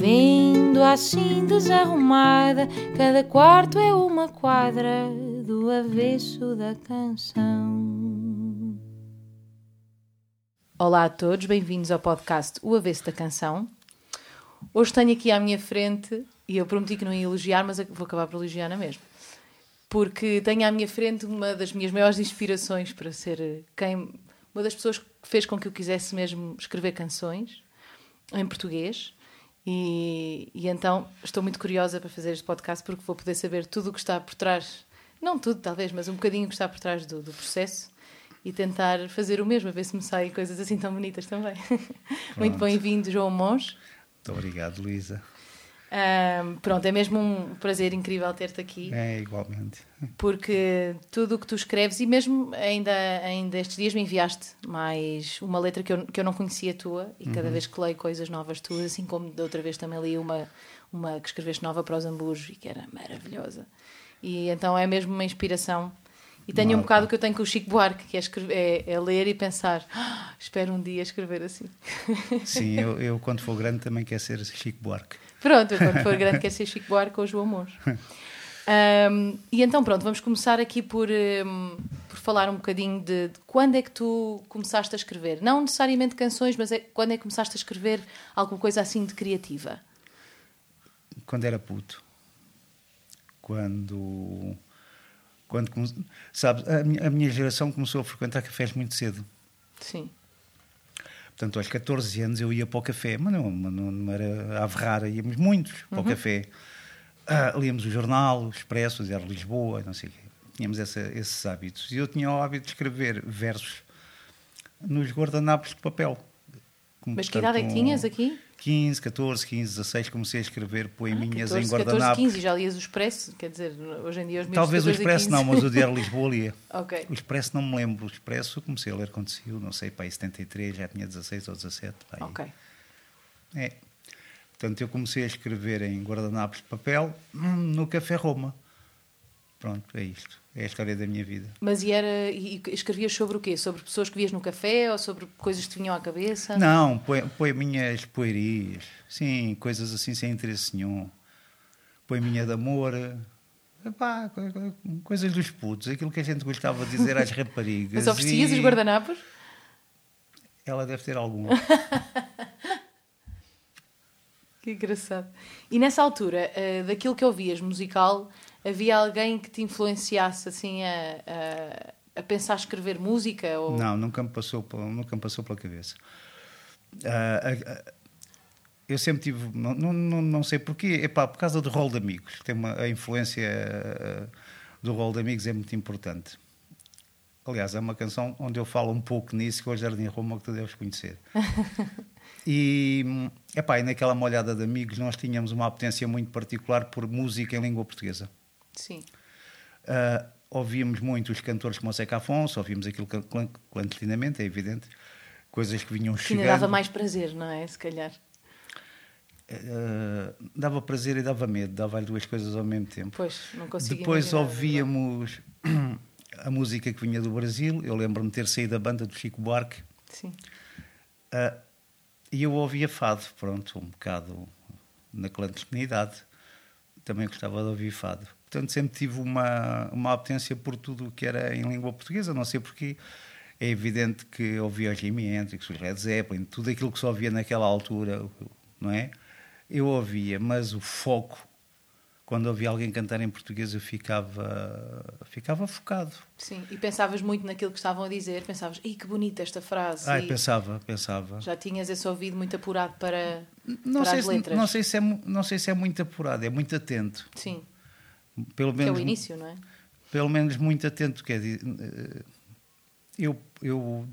Vendo assim desarrumada, cada quarto é uma quadra do avesso da canção. Olá a todos, bem-vindos ao podcast O Avesso da Canção. Hoje tenho aqui à minha frente, e eu prometi que não ia elogiar, mas vou acabar por elogiar na mesma. Porque tenho à minha frente uma das minhas maiores inspirações para ser quem. Uma das pessoas que fez com que eu quisesse mesmo escrever canções em português. E, e então estou muito curiosa para fazer este podcast porque vou poder saber tudo o que está por trás, não tudo talvez, mas um bocadinho o que está por trás do, do processo e tentar fazer o mesmo, a ver se me saem coisas assim tão bonitas também. muito bem-vindo, João Mons. Muito obrigado, Luísa. Um, pronto, é mesmo um prazer incrível ter-te aqui. É, igualmente. Porque tudo o que tu escreves, e mesmo ainda, ainda estes dias me enviaste mais uma letra que eu, que eu não conhecia tua, e cada uhum. vez que leio coisas novas tuas, assim como da outra vez também li uma, uma que escreveste nova para os Ambujos e que era maravilhosa. E então é mesmo uma inspiração. E tenho um bocado que eu tenho com o Chico Buarque, que é, escrever, é, é ler e pensar, ah, espero um dia escrever assim. Sim, eu, eu quando for grande também quero ser Chico Buarque. Pronto, quando for grande quer ser Chico Buarque ou João Mons. Um, e então, pronto, vamos começar aqui por, um, por falar um bocadinho de, de, quando é que tu começaste a escrever. Não necessariamente canções, mas é, quando é que começaste a escrever alguma coisa assim de criativa? Quando era puto. Quando. quando Sabes, a minha, a minha geração começou a frequentar cafés muito cedo. Sim. Portanto, aos 14 anos eu ia para o café, mas não, não, era a Ferrara, íamos muitos para uhum. o café. Ah, líamos o jornal, o Expresso, era Lisboa, não sei o quê. Tínhamos essa, esses hábitos. E eu tinha o hábito de escrever versos nos guardanapos de papel. Como, mas que idade é que tinhas aqui? 15, 14, 15, 16, comecei a escrever poeminhas ah, 14, em guardanapo. 14, 15, já lias o Expresso? Quer dizer, hoje em dia os meus Talvez o Expresso não, mas o Diário Lisboa lia. ok. O Expresso não me lembro. O Expresso comecei a ler quando saiu, não sei, para aí 73, já tinha 16 ou 17. Pai. Ok. É. Portanto, eu comecei a escrever em guardanapos de papel hum, no Café Roma. Pronto, é isto. É a história da minha vida. Mas e, era, e escrevias sobre o quê? Sobre pessoas que vias no café ou sobre coisas que te vinham à cabeça? Não, poeminhas poerias. Sim, coisas assim sem interesse nenhum. Poeminha de amor. Epá, coisas dos putos. Aquilo que a gente gostava de dizer às raparigas. Mas oferecias e... os guardanapos? Ela deve ter algum. que engraçado. E nessa altura, uh, daquilo que ouvias musical havia alguém que te influenciasse assim a, a, a pensar escrever música? Ou... Não, nunca me passou, nunca me passou pela cabeça. Uh, eu sempre tive, não, não, não sei porquê, epá, por causa do rol de amigos. Tem uma, a influência uh, do rol de amigos é muito importante. Aliás, é uma canção onde eu falo um pouco nisso, que é o Jardim Roma, que tu deves conhecer. e, epá, e naquela molhada de amigos nós tínhamos uma potência muito particular por música em língua portuguesa. Sim. Uh, ouvíamos muito os cantores como o Zeca Afonso, ouvíamos aquilo clandestinamente, é evidente, coisas que vinham chegando. Que dava mais prazer, não é? Se calhar. Uh, dava prazer e dava medo, dava as duas coisas ao mesmo tempo. Pois, não conseguia Depois ouvíamos a música que vinha do Brasil, eu lembro-me de ter saído da banda do Chico Buarque. Sim. Uh, e eu ouvia fado, pronto, um bocado na clandestinidade. Também gostava de ouvir fado. Portanto, sempre tive uma, uma apetência por tudo o que era em língua portuguesa, não sei porquê. É evidente que ouvia os Jimi Hendrix, os Led Zeppelin, tudo aquilo que se ouvia naquela altura, não é? Eu ouvia, mas o foco, quando ouvia alguém cantar em português, eu ficava, ficava focado. Sim, e pensavas muito naquilo que estavam a dizer, pensavas, ei, que bonita esta frase. Ai, pensava, pensava. Já tinhas esse ouvido muito apurado para, não para as letras? Não sei, se é, não sei se é muito apurado, é muito atento. Sim. Pelo menos, que é o início, não é? Pelo menos muito atento. Quer dizer, eh, eu, eu.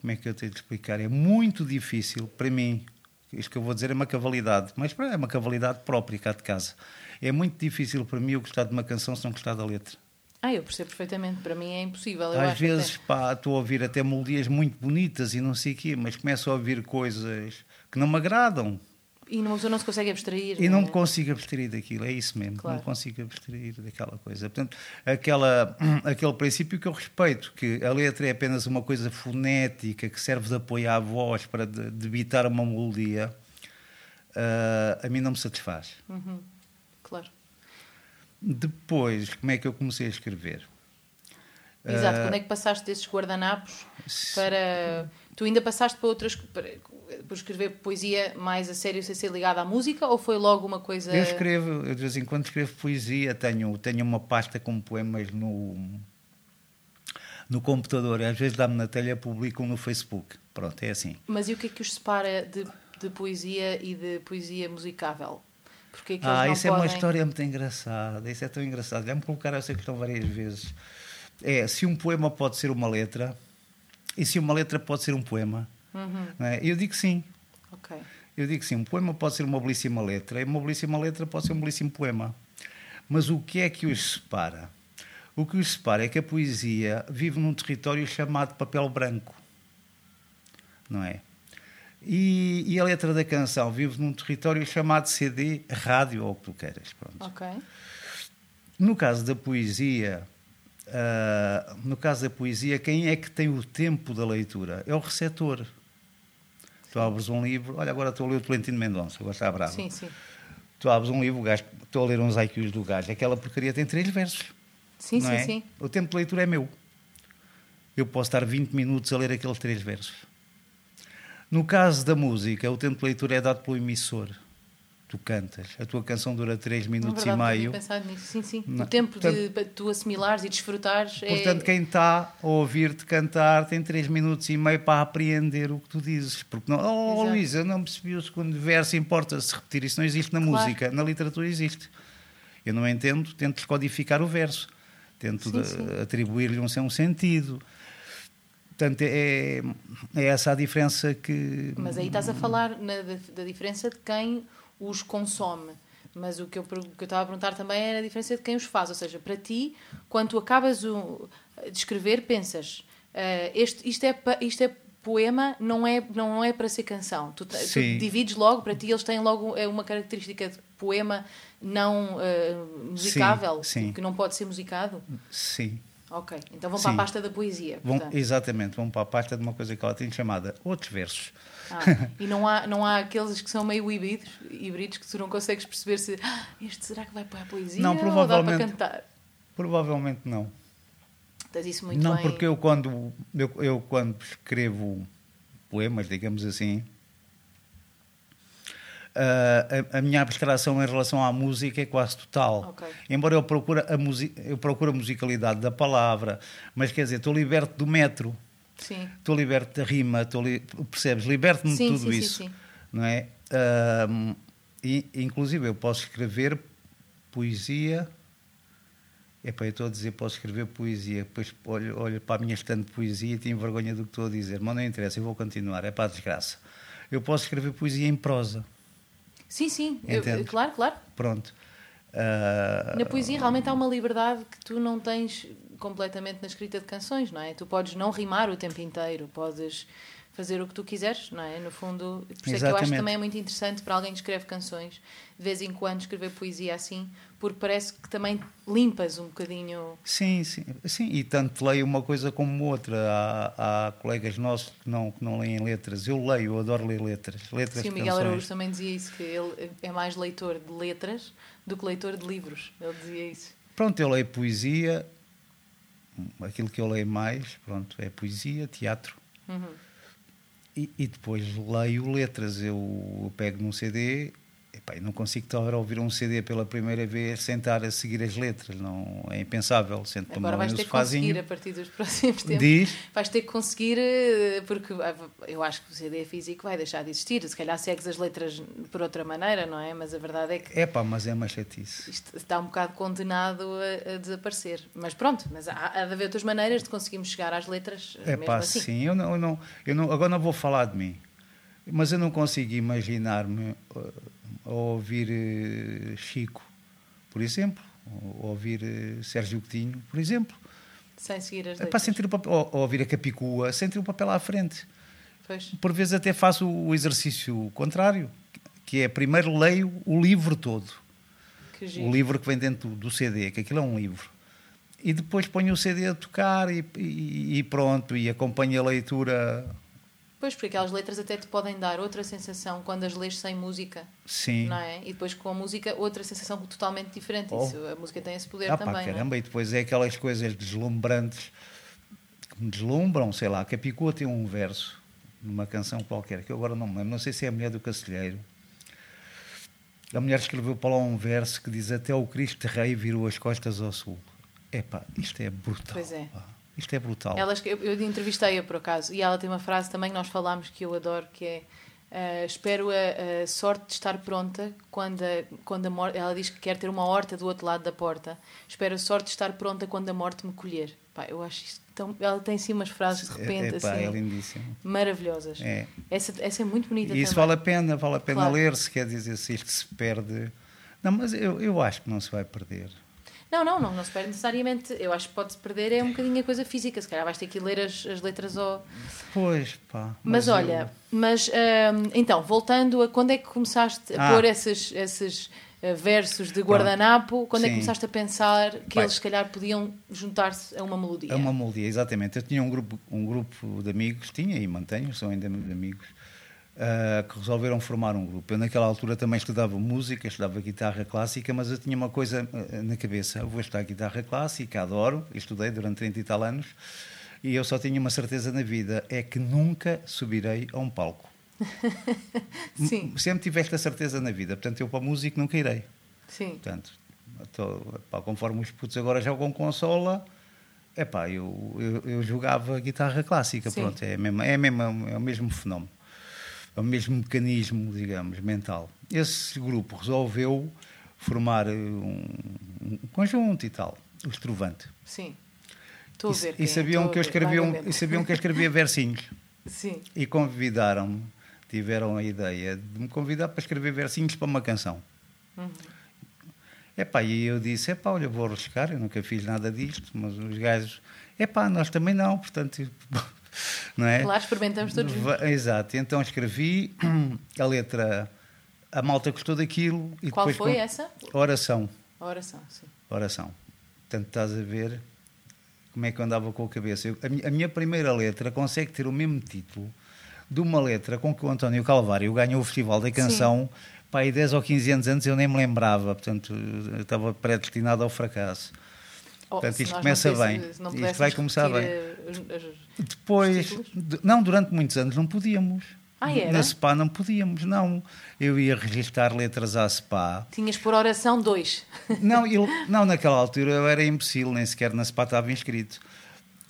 Como é que eu tenho de explicar? É muito difícil para mim, isto que eu vou dizer é uma cavalidade, mas é uma cavalidade própria cá de casa. É muito difícil para mim eu gostar de uma canção se não gostar da letra. Ah, eu percebo perfeitamente. Para mim é impossível. Às vezes, até. pá, estou a ouvir até melodias muito bonitas e não sei o quê, mas começo a ouvir coisas que não me agradam. E pessoa não se consegue abstrair. E não é? me consigo abstrair daquilo, é isso mesmo. Claro. Não consigo abstrair daquela coisa. Portanto, aquela, aquele princípio que eu respeito, que a letra é apenas uma coisa fonética que serve de apoio à voz para de- debitar uma melodia, ah, a mim não me satisfaz. Uhum. Claro. Depois, como é que eu comecei a escrever? Exato. Ah, Quando é que passaste desses guardanapos para. Tu ainda passaste para outras. Para, por escrever poesia mais a sério sem ser ligada à música ou foi logo uma coisa. Eu escrevo, eu de vez em quando escrevo poesia, tenho, tenho uma pasta com poemas no, no computador, às vezes dá-me na telha, publico no Facebook. Pronto, é assim. Mas e o que é que os separa de, de poesia e de poesia musicável? Porque é Ah, isso é podem... uma história muito engraçada, isso é tão engraçado. Já me colocaram essa questão várias vezes. É, se um poema pode ser uma letra, e se uma letra pode ser um poema. Uhum. é? Eu digo sim. Ok. Eu digo sim, um poema pode ser uma belíssima letra, e uma belíssima letra pode ser um belíssimo poema. Mas o que é que os separa? O que os separa é que a poesia vive num território chamado papel branco. Não é? E, e a letra da canção vive num território chamado CD, rádio ou o que tu queiras. Pronto. Ok. No caso da poesia, ah, no caso da poesia, quem é que tem o tempo da leitura? É o receptor. Tu abres um livro, olha, agora estou a ler o Tolentino Mendonça, agora está bravo. Sim, sim. Tu abres um livro, gajo, estou a ler uns IQs do gajo, aquela porcaria tem três versos. Sim, não sim, é? sim. O tempo de leitura é meu. Eu posso estar 20 minutos a ler aqueles três versos. No caso da música, o tempo de leitura é dado pelo emissor. Tu cantas, a tua canção dura 3 Na minutos verdade, e não meio. tinha pensado nisso. Sim, sim. Não. O tempo Portanto- de tu assimilares e desfrutares é... Portanto, quem está a ouvir-te cantar tem 3 minutos e meio para apreender o que tu dizes. Porque não, oh Exato. Luísa, não percebi o segundo verso, importa-se repetir. Isso não existe na Claro. música, na literatura existe. Eu não entendo, tento descodificar o verso, tento atribuir-lhe um, um sentido. Portanto, é, é essa a diferença que. Mas aí estás a falar na- da, da diferença de quem os consome. Mas o que eu, que estava a perguntar também era a diferença de quem os faz. Ou seja, para ti, quando tu acabas o, de escrever, pensas "Ah, este, isto, é, isto é poema, não é, não é para ser canção. Tu, tu Sim. divides logo, para ti eles têm logo é uma característica de poema não ah, musicável, sim. que não pode ser musicado. Sim. Ok, então vão para a Sim. pasta da poesia. Vão, exatamente, vão para a pasta de uma coisa que ela tem chamada outros versos. Ah, e não há, não há aqueles que são meio híbridos, híbridos que tu não consegues perceber se "Ah, este será que vai para a poesia Não, ou dá para provavelmente- cantar. Provavelmente não. Tens isso muito não, bem. porque eu quando, eu, eu quando escrevo poemas, digamos assim, ah, a, a minha abstração em relação à música é quase total. Ok. Embora eu procure, a eu procure a musicalidade da palavra, mas quer dizer, estou liberto do metro, Sim. estou liberto da rima, estou li, percebes? Liberto-me de Sim, tudo sim, sim, isso. sim. Não é? Ah, e, inclusive, eu posso escrever poesia. Epá, eu estou a dizer, posso escrever poesia, depois olho, olho para a minha estante de poesia e tenho vergonha do que estou a dizer, mas não interessa, eu vou continuar, é para a desgraça. Eu posso escrever poesia em prosa, Sim, sim. Eu- claro, claro. pronto. Ah, Na poesia realmente há uma liberdade que tu não tens completamente na escrita de canções, não é? Tu podes não rimar o tempo inteiro, podes fazer o que tu quiseres, não é? No fundo, por isso é que eu acho que também é muito interessante para alguém que escreve canções, de vez em quando escrever poesia assim, porque parece que também limpas um bocadinho. Sim, sim, sim, e tanto leio uma coisa como outra. Há, há colegas nossos que não, que não leem letras. Eu leio, eu adoro ler letras. letras Sim, o Miguel canções. Araújo também dizia isso, que ele é mais leitor de letras do que leitor de livros. Ele dizia isso. Pronto, eu leio poesia, aquilo que eu leio mais, pronto, é poesia, teatro. Uhum. E, depois leio letras. Eu pego num CD, não consigo estar a ouvir um CD pela primeira vez sem estar a seguir as letras. Não, é impensável. Sento-me Agora vais ter que conseguir a partir dos próximos tempos. Diz. Vais ter que conseguir, eh, porque ah, eu acho que o CD físico vai deixar de existir. Se calhar segues as letras por outra maneira, não é? Mas a verdade é que É pá, mas é uma chatice. isto está um bocado condenado a, a desaparecer. Mas pronto, mas há, há de haver outras maneiras de conseguirmos chegar às letras É mesmo pá, assim. sim. Eu não, eu não, eu não, agora não vou falar de mim. Mas eu não consigo imaginar-me uh, a ouvir uh, Chico, por exemplo, ou ouvir uh, Sérgio Coutinho, por exemplo. Sem seguir as É para sentir o papel, ou, ou ouvir a Capicua, sem ter o papel à frente. Pois. Por vezes até faço o exercício contrário, que é primeiro leio o livro todo, o livro que vem dentro do CD, que aquilo é um livro. E depois ponho o CD a tocar e, e- e pronto, e acompanho a leitura. Pois, porque aquelas letras até te podem dar outra sensação quando as lês sem música, Sim. não é? E depois com a música, outra sensação totalmente diferente. Oh. Isso, a música tem esse poder Ah, pá, também. não é? caramba, e depois é aquelas coisas deslumbrantes que me deslumbram, sei lá, a Capicua tem um verso numa canção qualquer, que eu agora não me lembro, não sei se é a mulher do Cacilheiro. A mulher escreveu para lá um verso que diz até o Cristo Rei virou as costas ao sul. Epá, isto é brutal. Pois é. pá. Isto é brutal. Ela, eu, eu entrevistei-a por acaso e ela tem uma frase também que nós falámos que eu adoro que é ah, espero a, a sorte de estar pronta quando a, quando a morte ela diz que quer ter uma horta do outro lado da porta espero a sorte de estar pronta quando a morte me colher Pá, eu acho isto tão ela tem assim umas frases de repente Epá, assim é lindíssimo. maravilhosas É. essa, essa é muito bonita E isso também vale a pena, vale a pena Claro. ler-se, quer dizer, se isto se perde. Não, mas eu, eu acho que não se vai perder. Não, não, não, não se perde necessariamente. Eu acho que pode-se perder é um bocadinho a coisa física. Se calhar vais ter que ler as, as letras ao. Pois, pá. Mas, eu- olha, mas hum, então, voltando a quando é que começaste a Ah. pôr esses, esses eh, versos de guardanapo, quando é que Sim. começaste a pensar que Bem. eles se calhar podiam juntar-se a uma melodia? É uma melodia, exatamente. Eu tinha um grupo, um grupo de amigos, tinha e mantenho, são ainda amigos, ah, que resolveram formar um grupo. Eu, naquela altura, também estudava música, estudava guitarra clássica, mas eu tinha uma coisa ah, na cabeça: eu vou estudar guitarra clássica, adoro, estudei durante 30 e tal anos, e eu só tinha uma certeza na vida: é que nunca subirei a um palco. Sim, Sempre tive esta certeza na vida, portanto, eu para músico nunca irei. sim. Portanto, tô, pá, conforme os putos agora jogam consola, epá, eu, eu, eu jogava guitarra clássica, Sim. pronto, é, mesmo, é, mesmo, é o mesmo fenómeno, é o mesmo mecanismo, digamos, mental. Esse grupo resolveu formar eh, um, um conjunto e tal, o Estrovante. Sim. Estou a E, ver. e é, sabiam a que eu escrevia um, e sabiam que eu escrevia versinhos. Sim, E convidaram-me, tiveram a ideia de me convidar para escrever versinhos para uma canção. Uhum. Epá, e eu disse, epá, olha, vou arriscar, eu nunca fiz nada disto, mas os gajos, epá, nós também não, portanto, não é? claro, experimentamos todos juntos. Exato, então escrevi a letra, a malta gostou daquilo e Qual depois foi com- essa? oração, oração, sim. oração. Portanto, estás a ver como é que eu andava com a cabeça. Eu- a, mi- a minha primeira letra consegue ter o mesmo título de uma letra com que o António Calvário ganhou o Festival da Canção. Pá, aí 10 ou 15 anos antes eu nem me lembrava, portanto, eu estava predestinado ao fracasso. Oh, Portanto, isto começa bem. Isto vai começar repetir, eh, as- as- Depois, não, durante muitos anos não podíamos. Ah? Na SPA não podíamos, não. Eu ia registar letras à SPA. Tinhas por oração dois. Não, não, naquela altura eu era imbecil, nem sequer na SPA estava inscrito.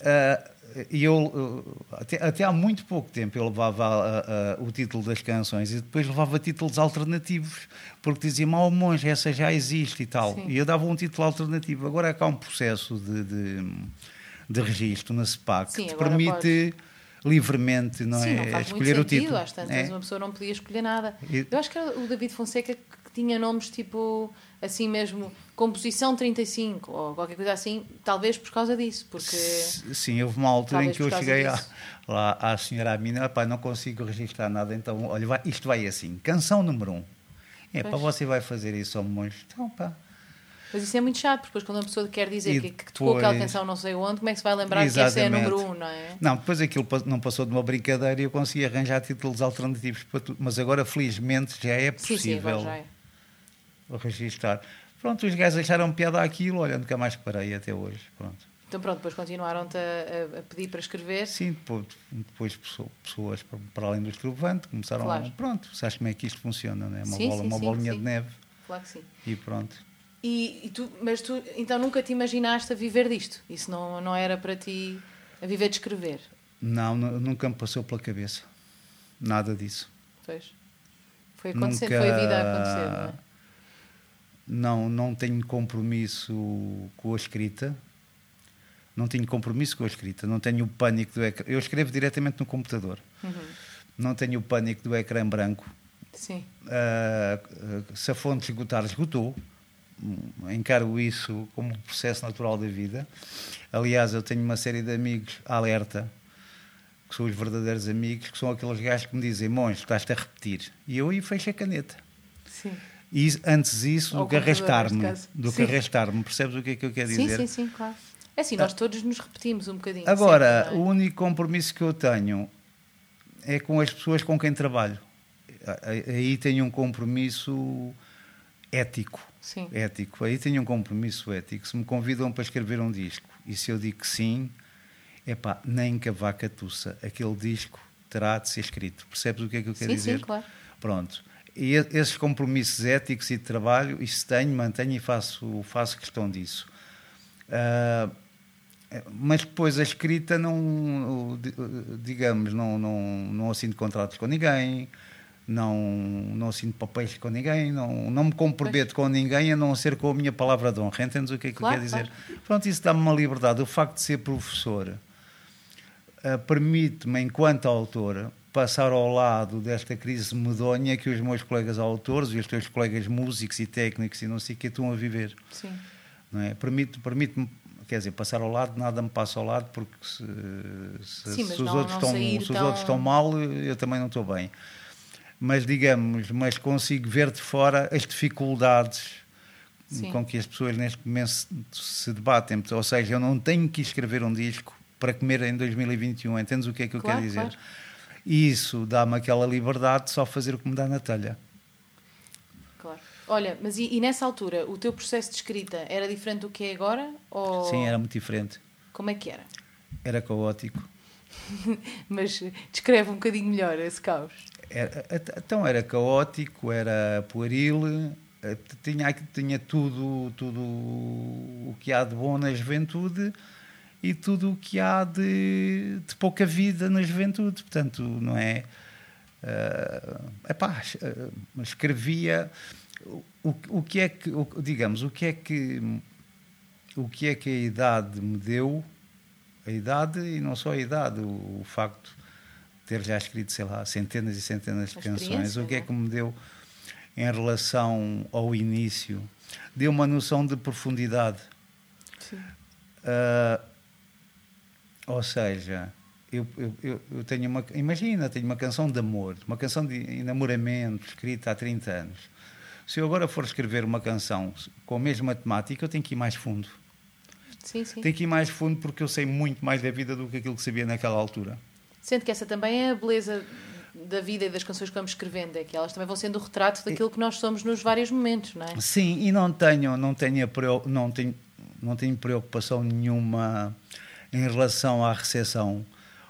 Ah, E eu, uh, até, até há muito pouco tempo, eu levava ah, ah, o título das canções e depois levava títulos alternativos, porque dizia, mal monge, essa já existe e tal. Sim. E eu dava um título alternativo. Agora é que há um processo de, de, de registro na SPAC Sim, que te permite livremente não Sim, é, não faz muito escolher o sentido. título. Às tantas, É. uma pessoa não podia escolher nada. E- Eu acho que era o David Fonseca que tinha nomes tipo, assim mesmo, composição 35 ou qualquer coisa assim, talvez por causa disso, porque. Sim, houve uma altura Talvez em que eu cheguei disso. lá à senhora Amina, pá, não consigo registrar nada, então, olha, vai- isto vai assim, canção número um. É, pá, Pois. você vai fazer isso ao monge. Então, pá. Mas isso é muito chato, porque depois quando uma pessoa quer dizer E que, que tocou aquela canção não sei onde, como é que se vai lembrar que essa é a Exatamente. número um, não é? Não, depois aquilo não passou de uma brincadeira e eu consegui arranjar títulos alternativos para tudo. Mas agora, felizmente, já é Sim, sim, possível já é. registrar. Pronto, os gajos acharam piada àquilo, olha, nunca mais parei até hoje. Pronto. Então pronto, depois continuaram-te a, a- pedir para escrever. Sim, depois, depois pessoa- pessoas para, além do estrovante começaram Claro. a. Pronto, sabes como é que isto funciona, não é? Uma, Sim, bola, sim, uma sim, bolinha de neve Claro que sim. e pronto. E, e tu, mas tu então nunca te imaginaste a viver disto? Isso não, não era para ti a viver de escrever? Não, nu- nunca me passou pela cabeça. Nada disso. Pois. Foi acontecendo, Nunca- foi a vida a acontecer, não é? Não, não tenho compromisso com a escrita. Não tenho compromisso com a escrita. Não tenho o pânico do ecrã. Eu escrevo diretamente no computador. Uhum. não tenho o pânico do ecrã branco. Sim. Uh, se a fonte esgotar, esgotou. Encaro isso como um processo natural da vida. Aliás, eu tenho uma série de amigos alerta, que são os verdadeiros amigos, que são aqueles gajos que me dizem: Monge, estás-te a repetir. E eu aí fecho a caneta. Sim. E antes isso, do que arrastar-me. Do que Sim. arrastar-me. Percebes o que é que eu quero Sim, dizer? sim, sim, claro. É assim, nós todos nos repetimos um bocadinho. Agora, sempre, o é? único compromisso que eu tenho é com as pessoas com quem trabalho. Aí tenho um compromisso ético. Sim. Ético. Aí tenho um compromisso ético. Se me convidam para escrever um disco e se eu digo que sim, epá, nem que a vaca tussa, aquele disco terá de ser escrito. Percebes o que é que eu quero Sim, dizer? sim, claro. Pronto. E esses compromissos éticos e de trabalho, isso tenho, mantenho e faço, faço questão disso. Ah, mas depois a escrita não, di- digamos, não, não, não assino contratos com ninguém, não, não assino papéis com ninguém, não, não me comprometo com ninguém a não ser com a minha palavra de honra. Entendes o que é que Claro, eu quero dizer? Pronto, isso dá-me uma liberdade. O facto de ser professor ah, permite-me, enquanto autor, passar ao lado desta crise medonha que os meus colegas autores e os teus colegas músicos e técnicos e não sei o que estão a viver Sim. não é? Permite, permite-me, quer dizer, passar ao lado, nada me passa ao lado, porque se, se- Sim, se os, não- outros, não estão, se os tão- outros estão mal, eu também não estou bem. Mas digamos, mas consigo ver de fora as dificuldades Sim. com que as pessoas neste momento se, se debatem. Ou seja, eu não tenho que escrever um disco para comer em 2021. Entendes o que é que eu Claro, quero dizer? claro. E isso dá-me aquela liberdade de só fazer o que me dá na telha. Claro. Olha, mas e, e nessa altura, o teu processo de escrita era diferente do que é agora? Ou Sim, era muito diferente. como é que era? Era caótico. Mas descreve um bocadinho melhor esse caos. Era- então era caótico, era pueril, eh, tinha, tinha tudo, tudo o que há de bom na juventude e tudo o que há de, de pouca vida na juventude. Portanto, não é? eh, epá, eh, escrevia o, o que é que, o- digamos, o que é que o que é que a idade me deu, a idade e não só a idade, o, o facto de ter já escrito, sei lá, centenas e centenas de canções, o que é é? que me deu em relação ao início? Deu uma noção de profundidade. Sim. Ah, ou seja, eu, eu, eu- tenho uma. Imagina, tenho uma canção de amor, uma canção de enamoramento escrita há 30 anos. Se eu agora for escrever uma canção com a mesma temática, eu tenho que ir mais fundo. Sim, sim. Tenho que ir mais fundo porque eu sei muito mais da vida do que aquilo que sabia naquela altura. Sendo que essa também é a beleza da vida e das canções que vamos escrevendo, é que elas também vão sendo o retrato daquilo que nós somos nos vários momentos, não é? Sim, e não tenho, não tenho, não tenho, não tenho preocupação nenhuma em relação à recepção.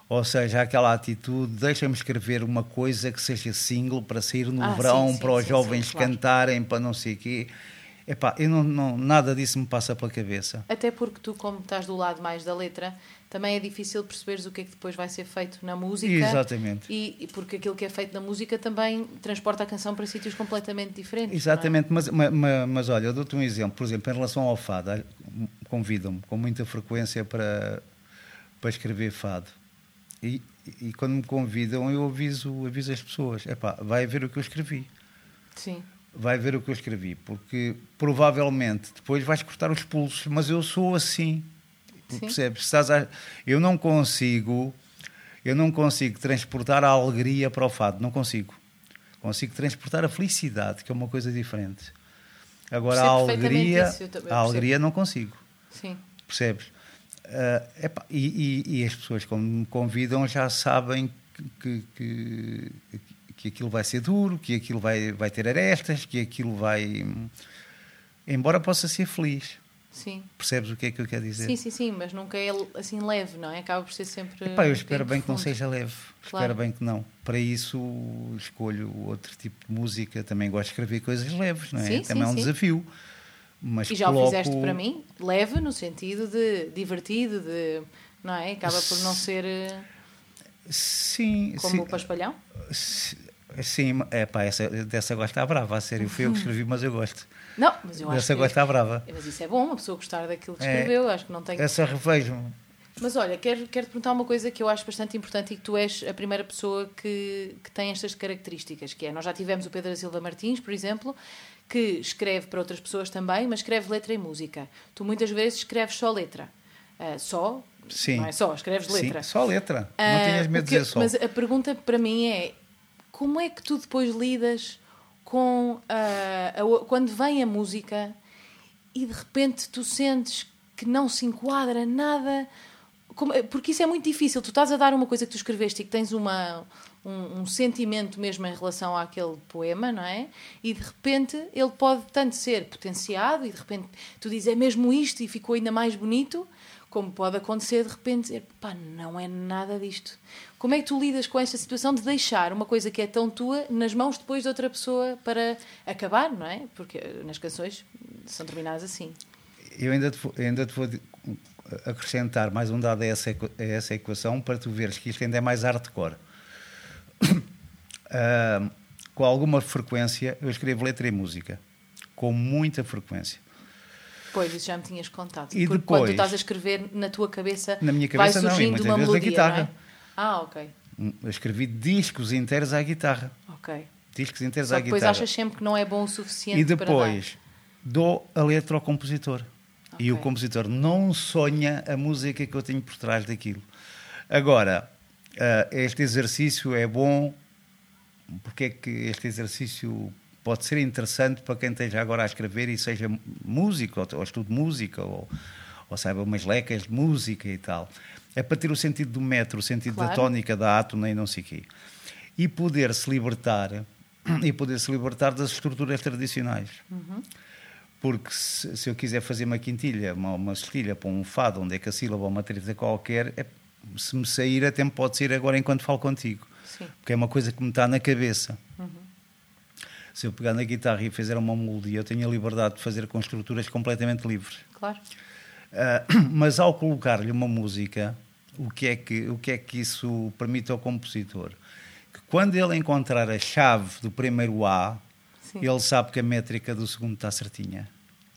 Ou seja, aquela atitude, deixa-me escrever uma coisa que seja single para sair no Ah, verão, sim, sim, para os sim, jovens claro. cantarem, para não sei o quê. Epá, eu não, não, nada disso me passa pela cabeça. Até porque tu, como estás do lado mais da letra, também é difícil perceberes o que é que depois vai ser feito na música. Exatamente. E, e porque aquilo que é feito na música também transporta a canção para sítios completamente diferentes. é? Exatamente, mas, ma- ma- mas, olha, eu dou-te um exemplo. Por exemplo, em relação ao fado, convidam-me com muita frequência para, para escrever fado. E, e quando me convidam, eu aviso, aviso as pessoas: epá, vai ver o que eu escrevi. Sim. Vai ver o que eu escrevi, porque provavelmente depois vais cortar os pulsos, mas eu sou assim. Sim. Percebes? Estás a- Eu não consigo, eu não consigo transportar a alegria para o fado, não consigo. Consigo transportar a felicidade, que é uma coisa diferente. Agora a alegria, isso, a alegria não consigo. Sim. Percebes? Ah, epá, e, e- e as pessoas, quando me convidam, já sabem que, que, que aquilo vai ser duro, que aquilo vai, vai ter arestas, que aquilo vai. Embora possa ser feliz. Sim. Percebes o que é que eu quero dizer? Sim, sim, sim, mas nunca é assim leve, não é? Acaba por ser sempre. Epá, eu espero bem que não seja leve. Claro. Espero bem que não. Para isso escolho outro tipo de música. Também gosto de escrever coisas leves, não é? Sim, Também sim, é um sim. desafio. Mas E já o coloco- fizeste para mim, leve no sentido de divertido, de. Não é? Acaba por não ser eh, Sim, como sim. o Paspalhão. Si- Sim, é pá, essa, dessa gosta brava, a sério. Fui eu que escrevi, mas eu gosto. Não, mas eu acho Dessa que. gosta brava. Mas isso é bom, uma pessoa gostar daquilo que É. escreveu. Acho que não tem. Essa revejo-me. Mas olha, quero, quero te perguntar uma coisa que eu acho bastante importante e que tu és a primeira pessoa que, que tem estas características, que é, nós já tivemos o Pedro da Silva Martins, por exemplo, que escreve para outras pessoas também, mas escreve letra e música. Tu muitas vezes escreves só letra. Uh, só? Sim. Não é só, escreves letra. Sim, só letra. Uh, não tenhas medo de dizer só. Mas a pergunta para mim é, como é que tu depois lidas com uh, a, quando vem a música e de repente tu sentes que não se enquadra nada como, porque isso é muito difícil. Tu estás a dar uma coisa que tu escreveste e que tens uma, um, um, sentimento mesmo em relação àquele poema, não é? E de repente ele pode tanto ser potenciado e de repente tu dizes é mesmo isto e ficou ainda mais bonito, como pode acontecer de repente dizer pá, não é nada disto. Como é que tu lidas com esta situação de deixar uma coisa que é tão tua nas mãos depois de outra pessoa para acabar, não é? Porque nas canções são terminadas assim. Eu ainda te, ainda te vou acrescentar mais um dado a essa, a essa equação para tu veres que isto ainda é mais hardcore. Uh, com alguma frequência eu escrevo letra e música. Com muita frequência. Pois, isso já me tinhas contado. E Porque depois, quando tu estás a escrever na tua cabeça, na minha cabeça vai surgindo não, e uma vezes melodia, guitarra. É? Ah, ok. Hum, eu escrevi discos inteiros à guitarra. Ok. Discos inteiros Só à depois guitarra. achas sempre que não é bom o suficiente E depois dou a letra ao compositor. E o compositor não sonha a música que eu tenho por trás daquilo. Agora, ah, este exercício é bom porque é que este exercício pode ser interessante para quem esteja agora a escrever e seja músico, ou, ou estude música, ou, ou saiba umas lecas de música e tal. É para ter o sentido do metro, o sentido da Claro. tónica, da átona e não sei o quê. E poder se libertar, e poder se libertar das estruturas tradicionais. Porque se, se eu quiser fazer uma quintilha, uma, uma cestilha para um fado, onde é que a sílaba ou uma treta qualquer, é- se me sair, até me pode sair agora enquanto falo contigo. Sim. Porque é uma coisa que me está na cabeça. Se eu pegar na guitarra e fizer uma melodia, eu tenho a liberdade de fazer com estruturas completamente livres. Claro. Ah, mas ao colocar-lhe uma música, o que, é que, o que é que isso permite ao compositor? Que quando ele encontrar a chave do primeiro A, Sim. ele sabe que a métrica do segundo está certinha.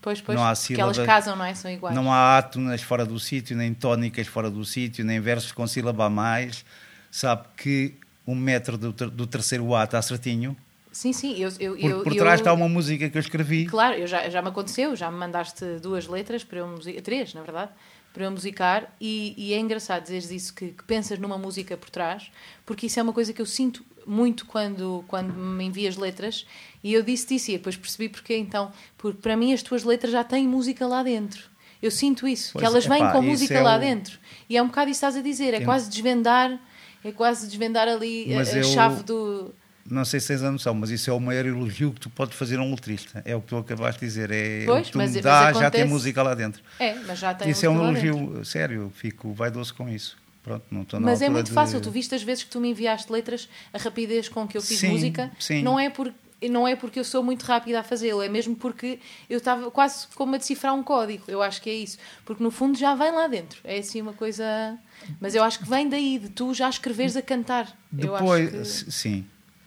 Pois, pois. Não há porque elas casam, não é? São iguais. Não há átonas fora do sítio, nem tónicas fora do sítio, nem versos com sílaba a mais. Sabe que o metro do, ter- do terceiro A está certinho. Sim, sim. Eu, eu, eu, por eu- trás está uma música que eu escrevi. Claro, eu já, já me aconteceu, já me mandaste duas letras para eu musicar, três, na verdade, para eu musicar, e, e é engraçado dizeres isso, que, que pensas numa música por trás, porque isso é uma coisa que eu sinto muito quando, quando me envias letras, e eu disse isso, e depois percebi porque então, porque para mim as tuas letras já têm música lá dentro. Eu sinto isso, Pois, que elas vêm epá, com música é lá o- dentro. E é um bocado isso que estás a dizer, é Tem- quase desvendar, é quase desvendar ali a, eu- chave do. Não sei se tens a noção, mas isso é o maior elogio que tu podes fazer a um letrista. É o que tu acabaste de dizer. É Pois, o que tu mas- me dá, já tem acontece- música lá dentro. É, mas já tem Isso é um elogio sério, fico vaidoso com isso. Pronto, não estou na Mas é muito de- fácil, tu viste as vezes que tu me enviaste letras, a rapidez com que eu fiz Sim, música, sim. não é por não é porque eu sou muito rápida a fazê-lo, é mesmo porque eu estava quase como a decifrar um código. Eu acho que é isso. Porque no fundo já vem lá dentro. É assim uma coisa. Mas eu acho que vem daí, de tu já escreveres a cantar. eu Depois, acho que... sim,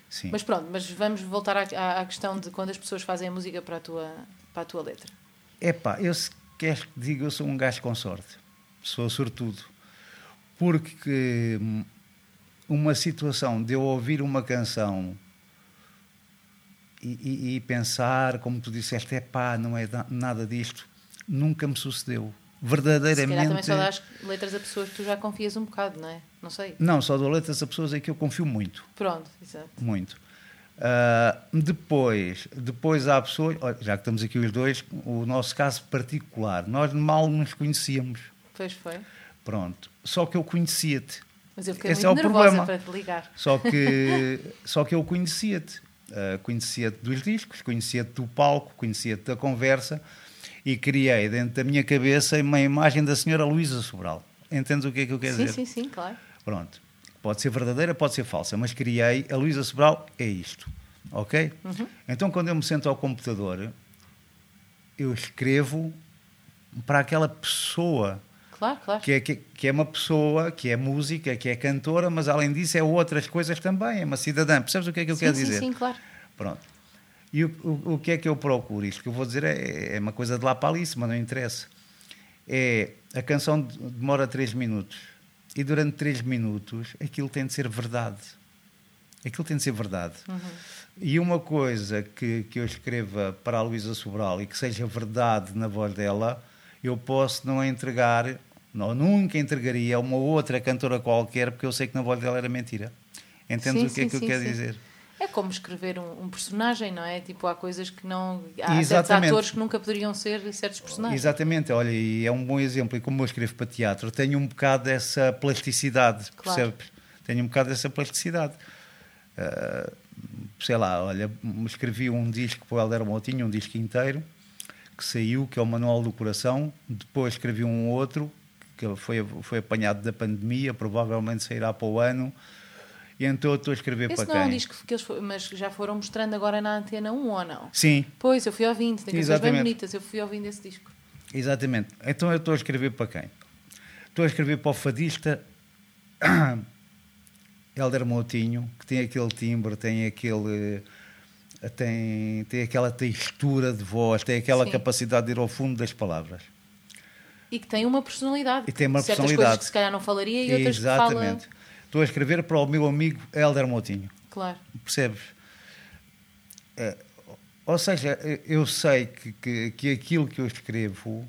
sim. Mas pronto, mas vamos voltar à, à- à questão de quando as pessoas fazem a música para a tua, para a tua letra. Epá, eu se queres que diga, eu sou um gajo com sorte. Sou sortudo. Porque hum, uma situação de eu ouvir uma canção e, e- e pensar, como tu disseste, epá, não é da- nada disto, nunca me sucedeu. Se calhar também Verdadeiramente. só dás letras a pessoas que tu já confias um bocado, não é? Não sei. Não, só dou letras a pessoas em que eu confio muito. Pronto, exato. Muito. Ah, depois, depois há pessoas, já que estamos aqui os dois, o nosso caso particular, nós mal nos conhecíamos. Pois foi. Pronto. Só que eu conhecia-te. Mas eu fiquei Esse muito é o problema. para te ligar. Só que, só que eu conhecia-te. Ah, conhecia-te dos discos, conhecia-te do palco, conhecia-te da conversa e criei dentro da minha cabeça uma imagem da senhora Luísa Sobral. Entendes o que é que eu quero Sim, dizer? sim, sim, claro. Pronto. Pode ser verdadeira, pode ser falsa, mas criei a Luísa Sobral é isto. Ok? Uhum. Então, quando eu me sento ao computador, eu escrevo para aquela pessoa Claro, claro. que é, que, que é uma pessoa, que é música, que é cantora, mas além disso é outras coisas também, é uma cidadã. Percebes o que é que eu sim, quero sim, dizer? sim, claro. Pronto. E o, o, o que é que eu procuro? Isto que eu vou dizer é, é uma coisa de lá para ali, mas não interessa. é a canção demora 3 minutos e durante 3 minutos aquilo tem de ser verdade. Aquilo tem de ser verdade. Uhum. E uma coisa que, que eu escreva para a Luísa Sobral e que seja verdade na voz dela, eu posso não entregar, não, nunca entregaria a uma outra cantora qualquer, porque eu sei que na voz dela era mentira. Entendes sim, o que é sim, é que sim, eu quero dizer? É como escrever um, um, personagem, não é? Tipo, há coisas que não. Há Exatamente. atores que nunca poderiam ser certos personagens. Exatamente, olha, e é um bom exemplo. E como eu escrevo para teatro, tenho um bocado dessa plasticidade, claro. percebes? Tenho um bocado dessa plasticidade. Uh, sei lá, olha, escrevi um disco para o Helder Moutinho, um disco inteiro, que saiu, que é o Manual do Coração. Depois escrevi um outro, que foi, foi apanhado da pandemia, provavelmente sairá para o ano. E então eu estou a escrever Esse para não quem? é um disco que eles mas já foram mostrando agora na Antena 1 ou não? Sim. Pois, eu fui ouvindo, tem coisas bem bonitas, eu fui ouvindo esse disco. Exatamente. Então eu estou a escrever para quem? Estou a escrever para o fadista Helder Moutinho, que tem aquele timbre, tem aquele tem, tem aquela textura de voz, tem aquela Sim. capacidade de ir ao fundo das palavras. E que tem uma personalidade. E tem uma Certas personalidade. coisas que se calhar não falaria e outras Exatamente. que fala... Estou a escrever para o meu amigo Helder Moutinho. Claro. Percebes? É, ou seja, eu sei que, que, que aquilo que eu escrevo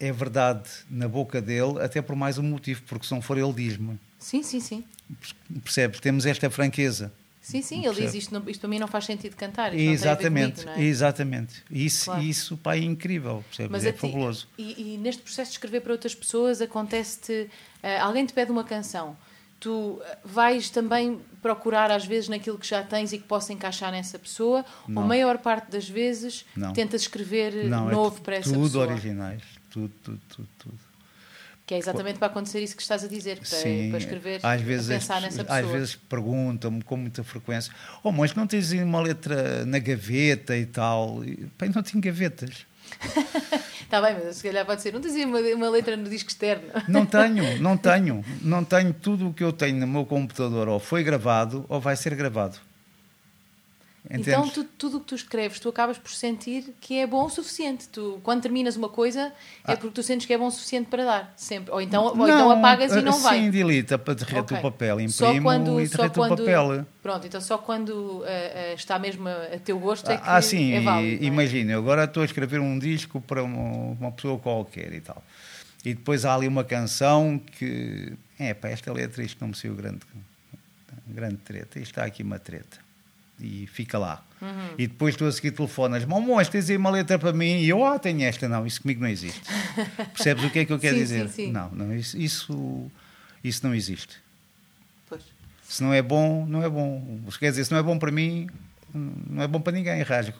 é verdade na boca dele, até por mais um motivo, porque se não for ele diz-me. Sim, sim, sim. Percebes? Temos esta franqueza. Sim, sim, ele diz isto, não, isto para mim não faz sentido cantar. exatamente, comigo, é? exatamente. Isso, claro. isso pá, é incrível, percebes? Mas é ti, fabuloso. E, e, neste processo de escrever para outras pessoas, acontece-te. Uh, alguém te pede uma canção, tu eh, vais também procurar às vezes naquilo que já tens e que possa encaixar nessa pessoa, não. ou a maior parte das vezes não. tentas escrever não, é novo é para essa tudo pessoa? Tudo originais, tudo, tudo, tudo, tudo. Que é exatamente para acontecer isso que estás a dizer, para, Sim, para escrever, às vezes, pensar nessa pessoa. Às vezes perguntam-me com muita frequência: Oh, mas não tens uma letra na gaveta e tal? E, bem, não tenho gavetas. Está bem, mas se calhar pode ser: não tens uma, uma letra no disco externo? Não tenho, não tenho. Não tenho. Tudo o que eu tenho no meu computador ou foi gravado ou vai ser gravado. Entendes? Então, tu, tudo o que tu escreves, tu acabas por sentir que é bom o suficiente. Tu, quando terminas uma coisa, é ah. é porque tu sentes que é bom o suficiente para dar, sempre. Ou então, ou então apagas e não sim, vai. Sim, delita para derreter okay. o papel, imprimo quando, e quando, o papel. Pronto, então só quando uh, uh, está mesmo a, a, teu gosto é ah, que ah, sim, é válido. É? Imagina, agora estou a escrever um disco para uma, uma pessoa qualquer e tal. E depois há ali uma canção que, é pá, esta letra, isto não me saiu grande, grande treta, isto está aqui uma treta e fica lá. Uhum. E depois tu a seguir telefonas, mamões, tens aí uma letra para mim? E eu, ah, tenho esta. Não, isso comigo não existe. Percebes o que é que eu quero sim, dizer? Sim, sim. Não, não isso, isso, isso não existe. Pois. Se não é bom, não é bom. Quer dizer, se não é bom para mim, não é bom para ninguém, rasgo.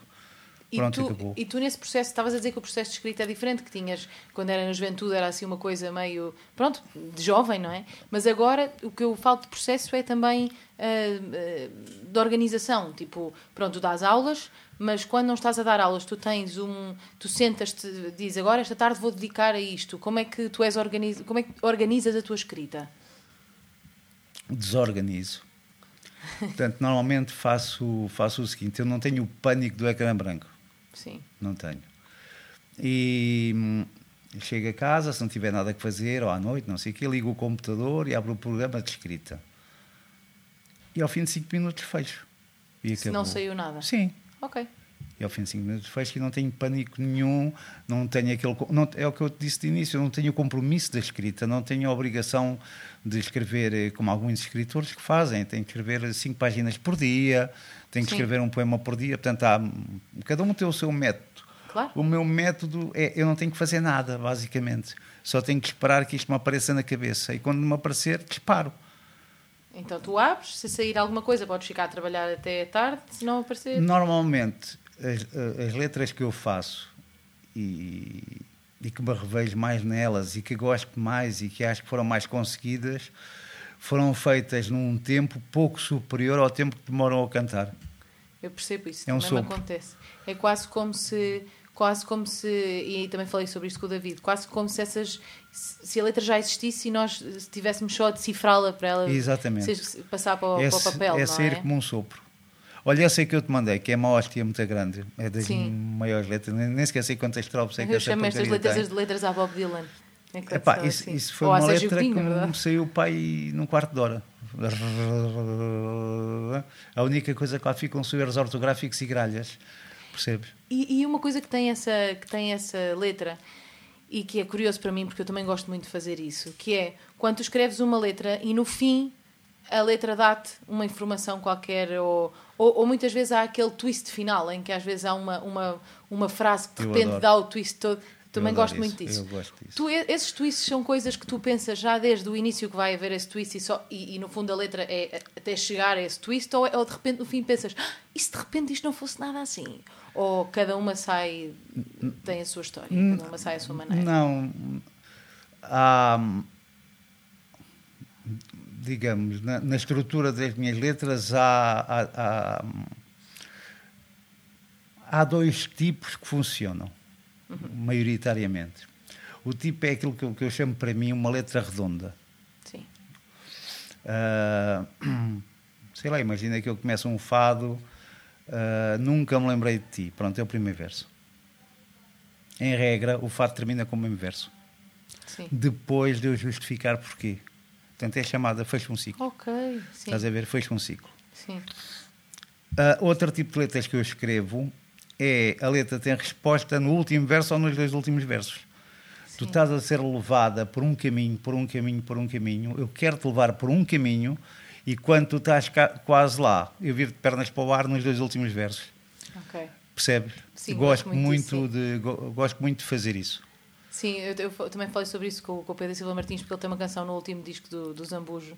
E Pronto, tu, acabou. E tu nesse processo, estavas a dizer que o processo de escrita é diferente, que tinhas, quando era na juventude, era assim uma coisa meio, pronto, de jovem, não é? Mas agora o que eu falo de processo é também uh, uh, de organização. Tipo, pronto, tu dás aulas, mas quando não estás a dar aulas, tu tens um. Tu sentas-te, dizes agora esta tarde vou dedicar a isto. Como é que tu és organiz, como é que organizas a tua escrita? Desorganizo. Portanto, normalmente faço, faço o seguinte: eu não tenho o pânico do ecrã branco. Sim. Não tenho. E hum, chego a casa, se não tiver nada a fazer, ou à noite, não sei o quê, ligo o computador e abro o programa de escrita. E ao fim de 5 minutos fecho. E se não saiu nada? Sim. Ok. E ao fim de 5 minutos fecho e não tenho pânico nenhum, não tenho aquele. Não, é o que eu te disse de início, eu não tenho o compromisso da escrita, não tenho a obrigação de escrever eh, como alguns escritores que fazem, tenho que escrever 5 páginas por dia, tenho que Sim. escrever um poema por dia, portanto, há, cada um tem o seu método. Claro. O meu método é eu não tenho que fazer nada, basicamente. Só tenho que esperar que isto me apareça na cabeça. E quando me aparecer, disparo. Então tu abres, se sair alguma coisa, podes ficar a trabalhar até tarde, se não aparecer. Normalmente, as, as letras que eu faço e, e que me revejo mais nelas e que gosto mais e que acho que foram mais conseguidas foram feitas num tempo pouco superior ao tempo que demoram a cantar. Eu percebo isso, é um também me acontece. É quase como se quase como se e também falei sobre isto com o David, quase como se essas se a letra já existisse e nós tivéssemos só a decifrá-la para ela Exatamente. passar para, é, para o papel. É sair é? como um sopro. Olha, essa aí que eu te mandei, que é uma hóstia muito grande, é das Sim. maiores letras, nem, nem esqueci quantas tropes é que Eu chamo estas letras as letras à Bob Dylan. É Epá, isso, assim. isso foi Ou uma letra que me saiu para aí num quarto de hora. A única coisa que lá ficam são erros ortográficos e gralhas. Percebes? E, e uma coisa que tem, essa, que tem essa letra e que é curioso para mim, porque eu também gosto muito de fazer isso, que é quando tu escreves uma letra e no fim a letra dá-te uma informação qualquer ou, ou, ou muitas vezes há aquele twist final em que às vezes há uma, uma, uma frase que de Eu repente adoro. dá o twist todo. Também gosto muito isso, disso. gosto disso. Tu, esses twists são coisas que tu pensas já desde o início que vai haver esse twist e, só, e, e no fundo a letra é até chegar a esse twist ou, ou de repente no fim pensas "Ah, e se de repente isto não fosse nada assim? Ou cada uma sai, tem a sua história, cada uma sai à sua maneira. Não. Há. Digamos, na, na estrutura das minhas letras há, há, há, há dois tipos que funcionam, maioritariamente. O tipo é aquilo que eu, que eu chamo para mim uma letra redonda. Sim. Ah, sei lá, imagina que eu começo um fado, ah, nunca me lembrei de ti. Pronto, é o primeiro verso. Em regra, o fado termina com o mesmo verso. Sim. Depois de eu justificar porquê. Portanto, é chamada fecha um ciclo. Ok, sim. Estás a ver? Fecha um ciclo. Sim. Ah, outro tipo de letras que eu escrevo é a letra tem resposta no último verso ou nos dois últimos versos. Tu Sim. estás a ser levada por um caminho, por um caminho, por um caminho. Eu quero-te levar por um caminho e quando tu estás cá- quase lá, eu viro de pernas para o ar nos dois últimos versos. Ok. Percebes? Sim, gosto gosto muito muito, de go- gosto muito de fazer isso. Sim, eu, eu também falei sobre isso com, com o Pedro Silva Martins, porque ele tem uma canção no último disco do, do Zambujo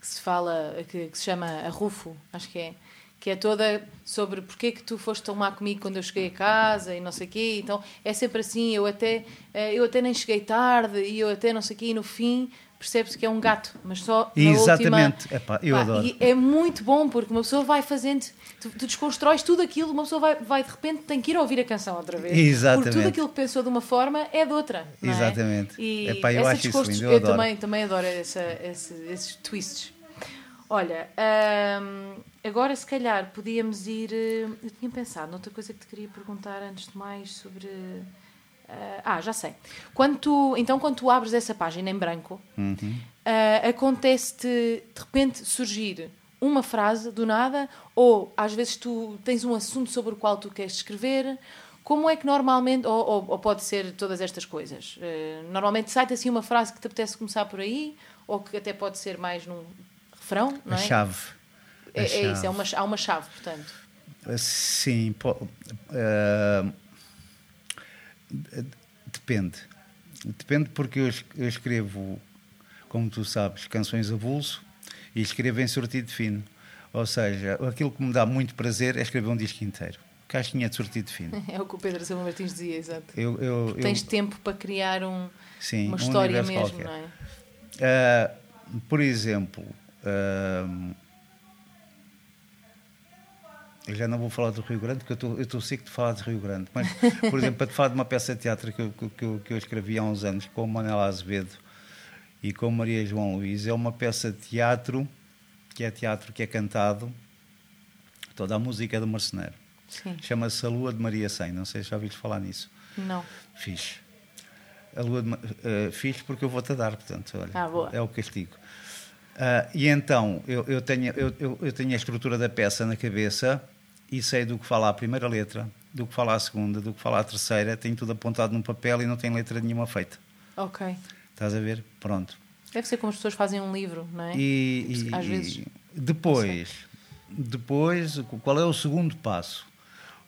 que se fala, que, que se chama A Rufo, acho que é, que é toda sobre porque é que tu foste tão má comigo quando eu cheguei a casa e não sei o quê. Então é sempre assim, eu até, eh, eu até nem cheguei tarde e eu até não sei o quê, e no fim percebe-se que é um gato, mas só na Exatamente. última... Epá, eu Pá, adoro. E é muito bom porque uma pessoa vai fazendo, tu, tu desconstróis tudo aquilo, uma pessoa vai, vai de repente tem que ir ouvir a canção outra vez. Exatamente. Porque tudo aquilo que pensou de uma forma é de outra. é? Exatamente. E Epá, eu acho isso lindo, eu eu também, também adoro essa, esse- esses twists. Olha, hum, agora se calhar podíamos ir. eh, Eu tinha pensado noutra coisa que te queria perguntar antes de mais sobre. Eh, ah, já sei. Quando tu, então, quando tu abres essa página em branco, Uhum. ah, acontece-te de repente surgir uma frase do nada, ou às vezes tu tens um assunto sobre o qual tu queres escrever. Como é que normalmente, ou, ou- ou pode ser todas estas coisas? Eh, normalmente sai-te assim uma frase que te apetece começar por aí, ou que até pode ser mais num refrão, não A é? chave. A É, é isso, é chave. uma, há uma chave, portanto. Sim, po- ah, depende. Depende porque eu, es- eu escrevo, como tu sabes, canções a bolso e escrevo em sortido fino. Ou seja, aquilo que me dá muito prazer é escrever um disco inteiro. Caixinha de sortido fino. É o que o Pedro Silva Martins dizia, exato. Eu, eu, Tens tempo para criar um, sim, uma um história universo mesmo, qualquer. não é? Ah, por exemplo, ah, eu já não vou falar do Rio Grande, porque eu estou- seco de falar de Rio Grande. Mas, por exemplo, para te falar de uma peça de teatro que eu, que, eu, que eu escrevi há uns anos com Manela Azevedo e com Maria João Luís, é uma peça de teatro que é teatro que é cantado, toda a música é do Marceneiro. Sim. Chama-se A Lua de Maria Sem, não sei se já ouviste falar nisso. Não. Fiz. A lua de, Ma- eh, fiz porque eu vou-te dar, portanto, olha, Ah, boa. é o castigo. Ah, e então, eu, eu, tenho, eu, eu tenho a estrutura da peça na cabeça e sei do que fala a primeira letra, do que fala a segunda, do que fala a terceira, tenho tudo apontado num papel e não tenho letra nenhuma feita. Ok. Estás a ver? Pronto. Deve ser como as pessoas fazem um livro, não é? E, e- Às vezes. e depois, depois, qual é o segundo passo?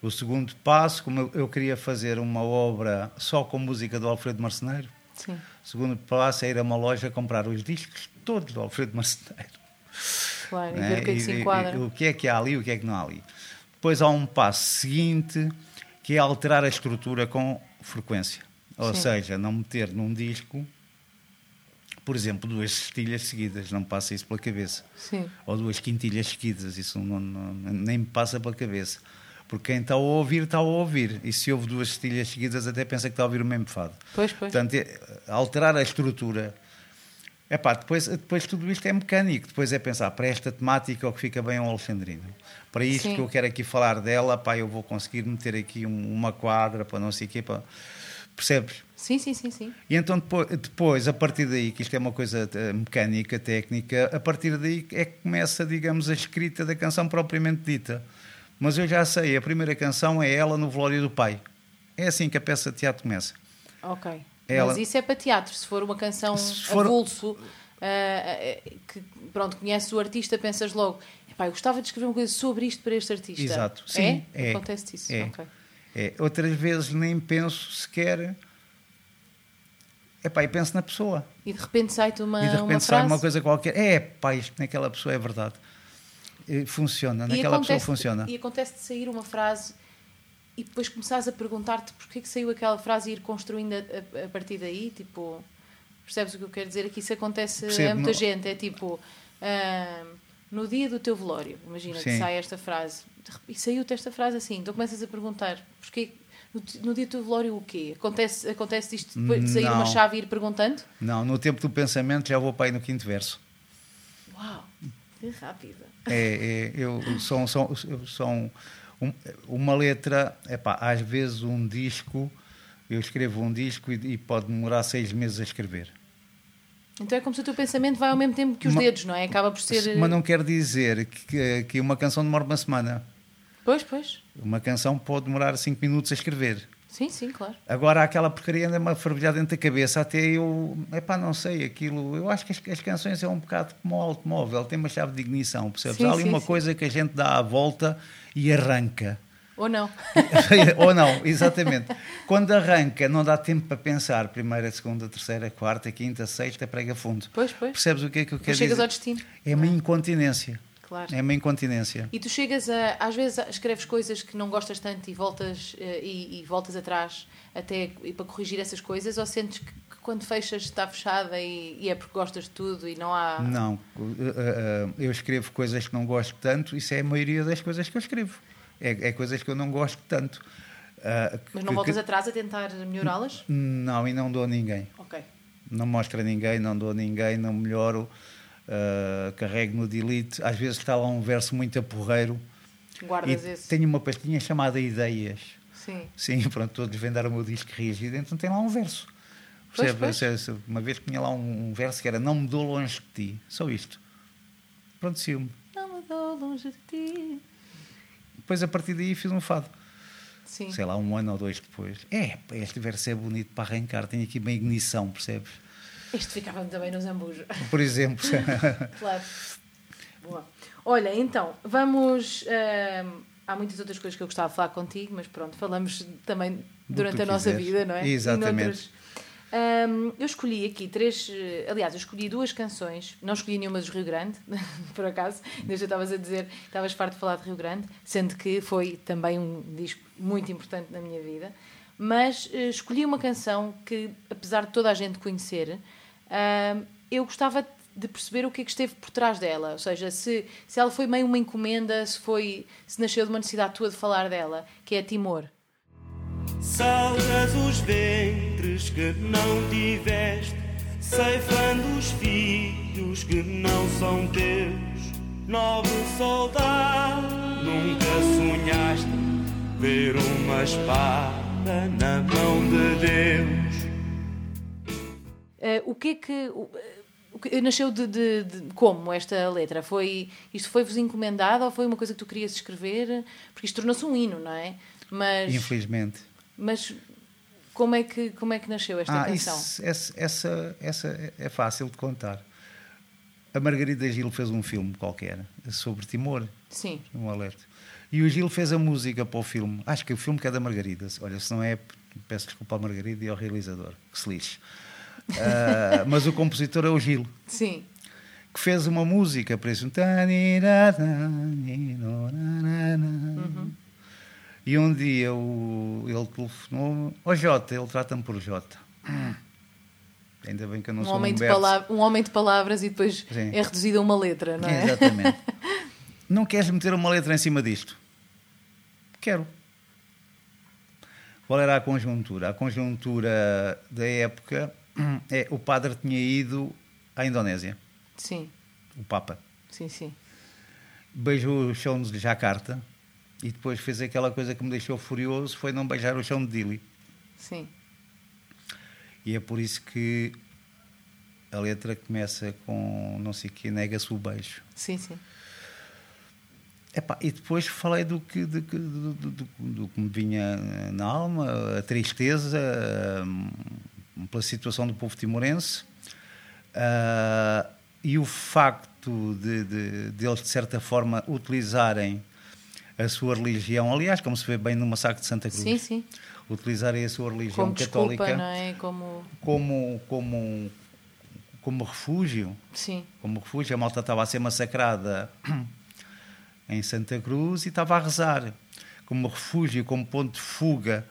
O segundo passo, como eu, queria fazer uma obra só com música do Alfredo Marceneiro, Sim. o segundo passo é ir a uma loja comprar os discos todos do Alfredo Marceneiro. Claro, e né? ver o que é que se E- e- enquadra. o que é que há ali e o que é que não há ali. Depois há um passo seguinte, que é alterar a estrutura com frequência. Ou Sim. seja, não meter num disco, por exemplo, duas cestilhas seguidas, não me passa isso pela cabeça. Sim. Ou duas quintilhas seguidas, isso não- não- nem me passa pela cabeça. Porque quem está a ouvir, está a ouvir. E se ouve duas cestilhas seguidas, até pensa que está a ouvir o mesmo fado. Pois, pois. Portanto, é- alterar a estrutura Epá, depois, depois tudo isto é mecânico, depois é pensar para esta temática o que fica bem ao Alexandrino. Para isto Sim. que eu quero aqui falar dela, pá, eu vou conseguir meter aqui um- uma quadra para não sei o quê, para... percebes? Sim, sim, sim, sim. E então depois, depois, a partir daí, que isto é uma coisa eh, mecânica, técnica, a partir daí é que começa, digamos, a escrita da canção propriamente dita. Mas eu já sei, a primeira canção é ela no velório do pai. É assim que a peça de teatro começa. Ok. Ela- Mas isso é para teatro. Se for uma canção Se for- avulso, ah, que pronto, conheces o artista, pensas logo, "Epá, eu gostava de escrever uma coisa sobre isto para este artista. Exato. É? Sim, é. Acontece isso. É. Ok. É, outras vezes nem penso sequer. Epá, e penso na pessoa. E de repente sai-te uma, e de uma repente sai frase. uma coisa qualquer. É, pá, isto naquela pessoa é verdade. E Funciona, e naquela pessoa funciona. E acontece de sair uma frase e depois começares a perguntar-te porquê que saiu aquela frase e ir construindo a, a- a partir daí, tipo, percebes o que eu quero dizer? Aqui isso acontece a Percebo, muita não- gente, é tipo, ah, no dia do teu velório, imagina que Sim. sai esta frase, e saiu-te esta frase assim, então começas a perguntar, porquê, no, no dia do teu velório o quê? Acontece, acontece isto depois de sair Não. uma chave e ir perguntando? Não, no tempo do pensamento já vou para aí no quinto verso. Uau, que rápida. É, é, eu são, são, são um- uma letra, epá, às vezes um disco, eu escrevo um disco e, e pode demorar seis meses a escrever. Então é como se o teu pensamento vai ao mesmo tempo que os dedos, não é? Acaba por ser... Mas não quer dizer que, que uma canção demora uma semana. Pois, pois. Uma canção pode demorar cinco minutos a escrever. Sim, sim, claro. Agora aquela porcaria anda-me a fervilhar dentro da cabeça, até eu, epá, não sei, aquilo, eu acho que as, as canções é um bocado como o automóvel, tem uma chave de ignição, percebes? Sim, Há ali sim, uma sim. coisa que a gente dá a volta e arranca. Ou não? Ou não, exatamente. Quando arranca, não dá tempo para pensar. Primeira, segunda, terceira, quarta, quinta, sexta, prega fundo. Pois, pois. Percebes o que é que eu quero chegas dizer? ao destino. É uma incontinência. Claro. É uma incontinência. E tu chegas a. Às vezes escreves coisas que não gostas tanto e voltas, eh, e, e voltas atrás até para corrigir essas coisas, ou sentes que, que quando fechas está fechada e, e é porque gostas de tudo e não há. Não, uh, uh, eu escrevo coisas que não gosto tanto, isso é a maioria das coisas que eu escrevo. É, é coisas que eu não gosto tanto. Mas não que- voltas que- atrás a tentar melhorá-las? Não, e não dou a ninguém. Ok. Não mostro a ninguém, não dou a ninguém, não melhoro. Uh, carrego no delete. Às vezes está lá um verso muito aporreiro. Guardas E esse. tenho uma pastinha chamada Ideias. Sim. Sim, pronto, estou a desvendar o meu disco reagido, então tem lá um verso. Pois, Percebe? pois. Uma vez tinha lá um, um verso que era Não me dou longe de ti. Só isto. Pronto, ciúme. Não me dou longe de ti. Depois, a partir daí, fiz um fado. Sim. Sei lá, um ano ou dois depois. É, este verso é bonito para arrancar, tem aqui bem ignição, percebes? Este ficava também no zambujo. Por exemplo. Claro. Boa. Olha, então, vamos. ahm, há muitas outras coisas que eu gostava de falar contigo, mas pronto, falamos também durante a nossa quiseres. vida, não é? Exatamente. noutras. Ahm, eu escolhi aqui três. eh, Aliás, eu escolhi duas canções, não escolhi nenhuma dos Rio Grande, por acaso, desde eu estavas a dizer, estavas farto de falar de Rio Grande, sendo que foi também um disco muito importante na minha vida. Mas eh, escolhi uma canção que, apesar de toda a gente conhecer, ahm, eu gostava de perceber o que é que esteve por trás dela. Ou seja, se, se ela foi meio uma encomenda, se, foi, se nasceu de uma necessidade tua de falar dela, que é Timor. Salgas os ventres que não tiveste, ceifando os filhos que não são teus. Nobre soldado, nunca sonhaste ver uma espada na mão de Deus. Eh, o que é que. o- o que- nasceu de, de- de- como esta letra? Foi, isto foi-vos encomendado ou foi uma coisa que tu querias escrever? Porque isto tornou-se um hino, não é? Mas, Infelizmente. mas como, é que, como é que nasceu esta Ah, canção? isso, essa, essa, essa é fácil de contar. A Margarida Gil fez um filme qualquer sobre Timor, Sim. um alerta. E o Gil fez a música para o filme. Acho que o filme que é da Margarida. Olha, se não é, peço desculpa à Margarida e ao realizador, que se lixe. Ah, mas o compositor é o Gil, Sim. que fez uma música para isso. E um dia o, ele telefonou Ó Jota, ele trata-me por Jota. Hum. Ainda bem que eu não Um sou homem, de palavra, um homem de palavras e depois Sim. é reduzido a uma letra, não é? Exatamente. não queres meter uma letra em cima disto? Quero. Qual era a conjuntura? A conjuntura da época é o padre tinha ido à Indonésia, Sim, o Papa. sim, sim. Beijou o chão de Jakarta e depois fez aquela coisa que me deixou furioso, foi não beijar o chão de Dili. Sim, E é por isso que a letra começa com não sei o que, nega-se o beijo. sim, sim. Epá, e depois falei do que, do, do, do- do- que me vinha na alma, a tristeza hum, pela situação do povo timorense ah, e o facto de, de, de eles, de certa forma, utilizarem a sua religião, aliás, como se vê bem no massacre de Santa Cruz, Sim, sim. utilizarem a sua religião Como desculpa, católica não é? Como... como, como, como refúgio Sim, como refúgio. A malta estava a ser massacrada em Santa Cruz e estava a rezar como refúgio, como ponto de fuga,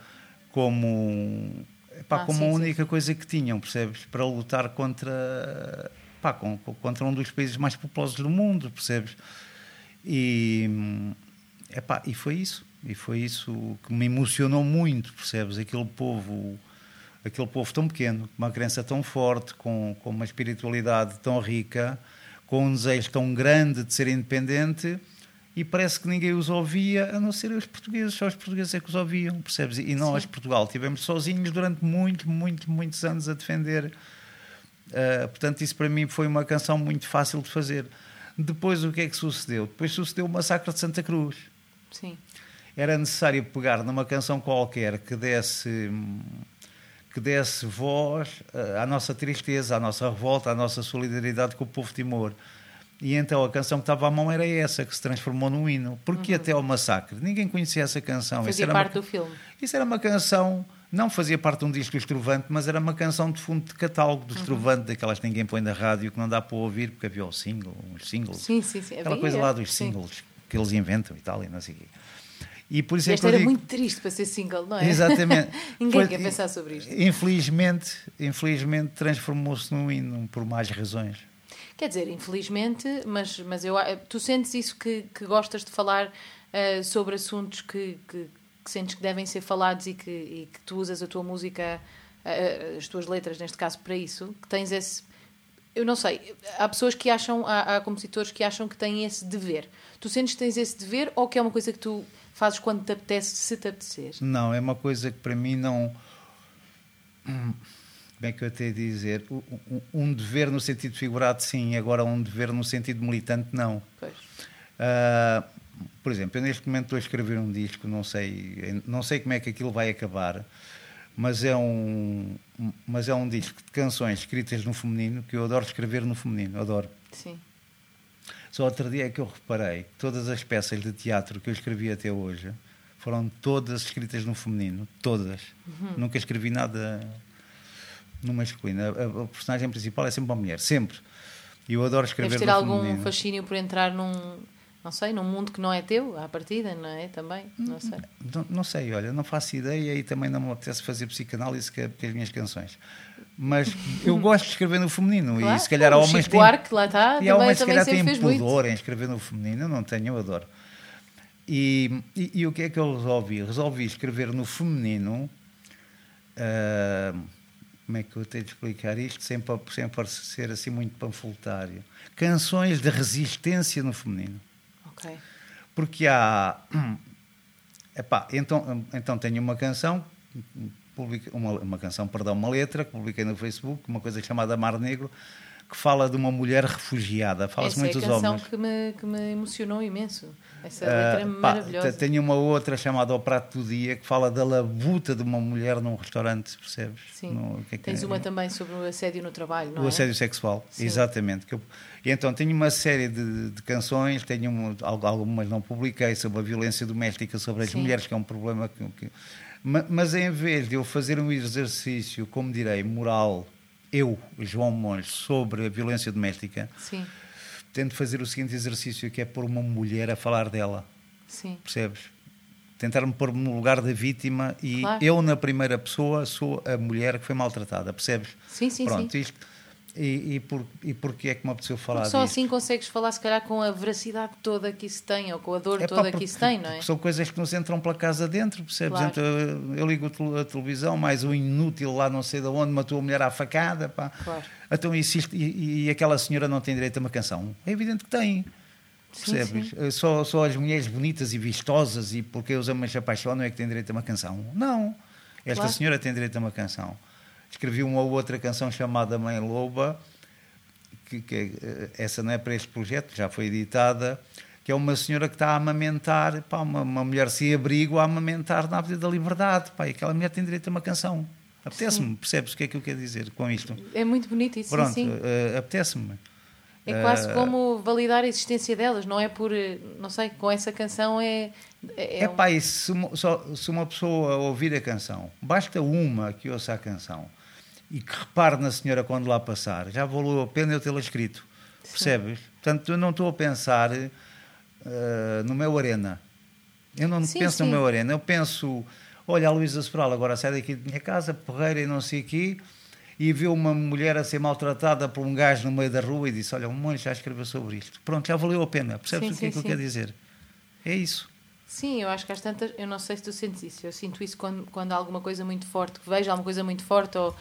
como, epá, Ah, como sim, a sim, única coisa que tinham, percebes? Para lutar contra, pá, contra um dos países mais populosos do mundo, percebes? E, epá, e foi isso. E foi isso que me emocionou muito, percebes? Aquele povo aquele povo tão pequeno, com uma crença tão forte, com, com uma espiritualidade tão rica, com um desejo tão grande de ser independente, e parece que ninguém os ouvia, a não ser os portugueses, só os portugueses é que os ouviam, percebes? E nós, Portugal, tivemos sozinhos durante muitos, muitos, muitos anos a defender. Uh, portanto, isso para mim foi uma canção muito fácil de fazer. Depois, o que é que sucedeu? Depois sucedeu o massacre de Santa Cruz sim. era necessário pegar numa canção qualquer que desse que desse voz eh, à nossa tristeza, à nossa revolta, à nossa solidariedade com o povo de Timor. E então a canção que estava à mão era essa, que se transformou num hino. Porque até ao massacre ninguém conhecia essa canção. Fazia parte uma, do filme. isso era uma canção, não fazia parte de um disco Estrovante, mas era uma canção de fundo de catálogo do Estrovante, daquelas que ninguém põe na rádio, que não dá para ouvir, porque havia o single, os singles. Sim, sim, sim. Aquela Havia, coisa lá dos sim. singles que eles inventam e tal, e não sei o quê. E por isso E é que era digo- muito triste para ser single, não é? Exatamente. Ninguém Foi- quer pensar sobre isto. Infelizmente, infelizmente transformou-se num hino por mais razões. Quer dizer, infelizmente, mas, mas eu, tu sentes isso que, que gostas de falar eh, sobre assuntos que, que, que sentes que devem ser falados e que, e que tu usas a tua música, eh, as tuas letras, neste caso, para isso? Que tens esse. Eu não sei, há pessoas que acham, há, há compositores que acham que têm esse dever. Tu sentes que tens esse dever ou que é uma coisa que tu fazes quando te apetece, se te apetecer? Não, é uma coisa que para mim não. Hum, Como é que eu tenho a dizer? Um- dever no sentido figurado, sim, agora um dever no sentido militante, não. Pois. Ah, por exemplo, eu neste momento estou a escrever um disco, não sei, não sei como é que aquilo vai acabar, mas é um, mas é um disco de canções escritas no feminino que eu adoro escrever no feminino, adoro. Sim. Só outro dia é que eu reparei que todas as peças de teatro que eu escrevi até hoje foram todas escritas no feminino, todas. Nunca escrevi nada no masculino. A, a- personagem principal é sempre uma mulher, sempre. E eu adoro escrever Deves ter algum feminino. fascínio por entrar num, não sei, num mundo que não é teu, à partida, não é? Também, não sei. Não, não sei, olha, não faço ideia e também não me apetece fazer psicanálise que, que as minhas canções. Mas eu gosto de escrever no feminino Claro. e se calhar há O homens Buarque, lá está, e há também- homens se calhar têm fez muito. pudor em escrever no feminino, eu não tenho, eu adoro. E, e, e o que é que eu resolvi? Resolvi escrever no feminino. ah, como é que eu tenho de explicar isto sem, sem parecer assim muito panfletário? Canções de resistência no feminino. Ok. Porque há. Epá, então, então tenho uma canção, publica- uma, uma canção, perdão, uma letra que publiquei no Facebook, uma coisa chamada Mar Negro, que fala de uma mulher refugiada. Fala-se é muito a dos canção homens. que me, que me emocionou imenso. Essa Ah, letra é pá, maravilhosa. te- tenho uma outra chamada Ao Prato do Dia que fala da labuta de uma mulher num restaurante, percebes? Sim. No- o que é que Tens é? uma também sobre o assédio no trabalho, não o é? assédio sexual, Sim. exatamente. Eu- então tenho uma série de, de canções, tenho um- al- algumas não publiquei sobre a violência doméstica sobre as Sim. mulheres, que é um problema que, que- ma- mas em vez de eu fazer um exercício, como direi, moral, eu, João Monge, sobre a violência doméstica, Sim, tento fazer o seguinte exercício, que é pôr uma mulher a falar dela, sim. percebes? Tentar-me pôr no lugar da vítima e Claro. eu, na primeira pessoa, sou a mulher que foi maltratada, percebes? Sim, sim, Pronto, sim. isto. E, e, por, e porquê é que me apeteceu falar Porque só disto? assim consegues falar, se calhar, com a veracidade toda que isso tem, ou com a dor É pá, toda que porque- isso tem, não é? porque São coisas que nos entram pela casa dentro, percebes? Claro. Então, eu, eu ligo a tele- a televisão, mais um inútil lá não sei de onde matou a mulher à facada, pá. Claro. Então, e, se e- e aquela senhora não tem direito a uma canção? É evidente que tem. Sim, Percebes? Eh, Só, só as mulheres bonitas e vistosas e porque os homens se apaixonam é que têm direito a uma canção. Não. Esta Claro. senhora tem direito a uma canção. Escrevi uma ou outra canção chamada Mãe Loba, que, que, eh, essa não é para este projeto, já foi editada, que é uma senhora que está a amamentar, pá, uma, uma mulher sem abrigo a amamentar na Avenida da Liberdade. Pá, e aquela mulher tem direito a uma canção. Apetece-me, percebes o que é que eu quero dizer com isto? É muito bonito isso, Pronto, sim, eh, apetece-me. É quase eh, como validar a existência delas, não é por, não sei, com essa canção é... É, É um- pá, e se uma, só- se uma pessoa ouvir a canção, basta uma que ouça a canção e que repare na senhora quando lá passar, já valeu a pena eu tê-la escrito. Percebes? Portanto, eu não estou a pensar eh, no meu arena. Eu não Sim, penso sim. no meu arena. Eu penso, olha, a Luísa Sobral agora sai daqui da minha casa, porreira e não sei o quê, e viu uma mulher a ser maltratada por um gajo no meio da rua e disse, olha, um monge já escreveu sobre isto. Pronto, já valeu a pena. Percebes Sim, o que é sim, que eu sim. quero dizer? É isso. Sim, eu acho que às tantas, eu não sei se tu sentes isso, eu sinto isso quando, quando há alguma coisa muito forte, que vejo alguma coisa muito forte, ou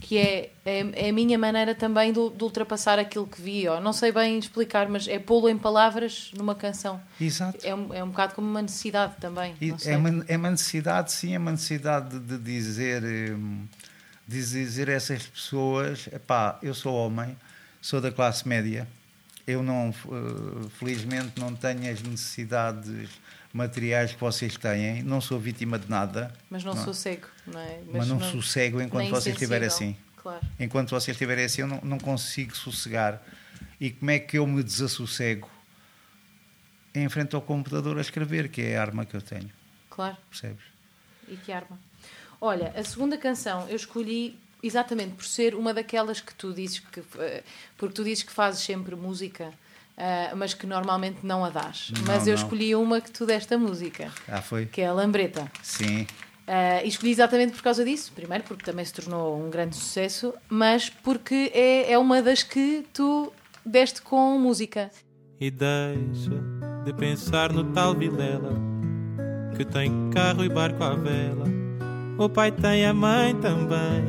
que é, é, é a minha maneira também de, de ultrapassar aquilo que vi, ou não sei bem explicar, mas é pô-lo em palavras numa canção. Exato. É um, é um bocado como uma necessidade também. É, uma, é uma necessidade, sim, é uma necessidade de dizer, hum, de dizer a essas pessoas: epá, eu sou homem, sou da classe média, eu não, eh, felizmente, não tenho as necessidades materiais que vocês têm, não sou vítima de nada, Mas não, Não. sou cego, não é? mas não, sossego enquanto vocês estiverem assim. Claro. Enquanto vocês estiverem assim, eu não, não consigo sossegar. E como é que eu me desassossego? Em frente ao computador a escrever, que é a arma que eu tenho, Claro. percebes? E que arma. Olha, a segunda canção eu escolhi exatamente por ser uma daquelas que tu dizes que. eh, Porque tu dizes que fazes sempre música, ah, mas que normalmente não a dás. Não, mas eu não. escolhi uma que tu deste a música, Ah, foi? que é a Lambreta. Sim. Ah, e escolhi exatamente por causa disso. Primeiro, porque também se tornou um grande sucesso, mas porque é, é uma das que tu deste com música. E deixa de pensar no tal Vilela Que tem carro e barco à vela O pai tem a mãe também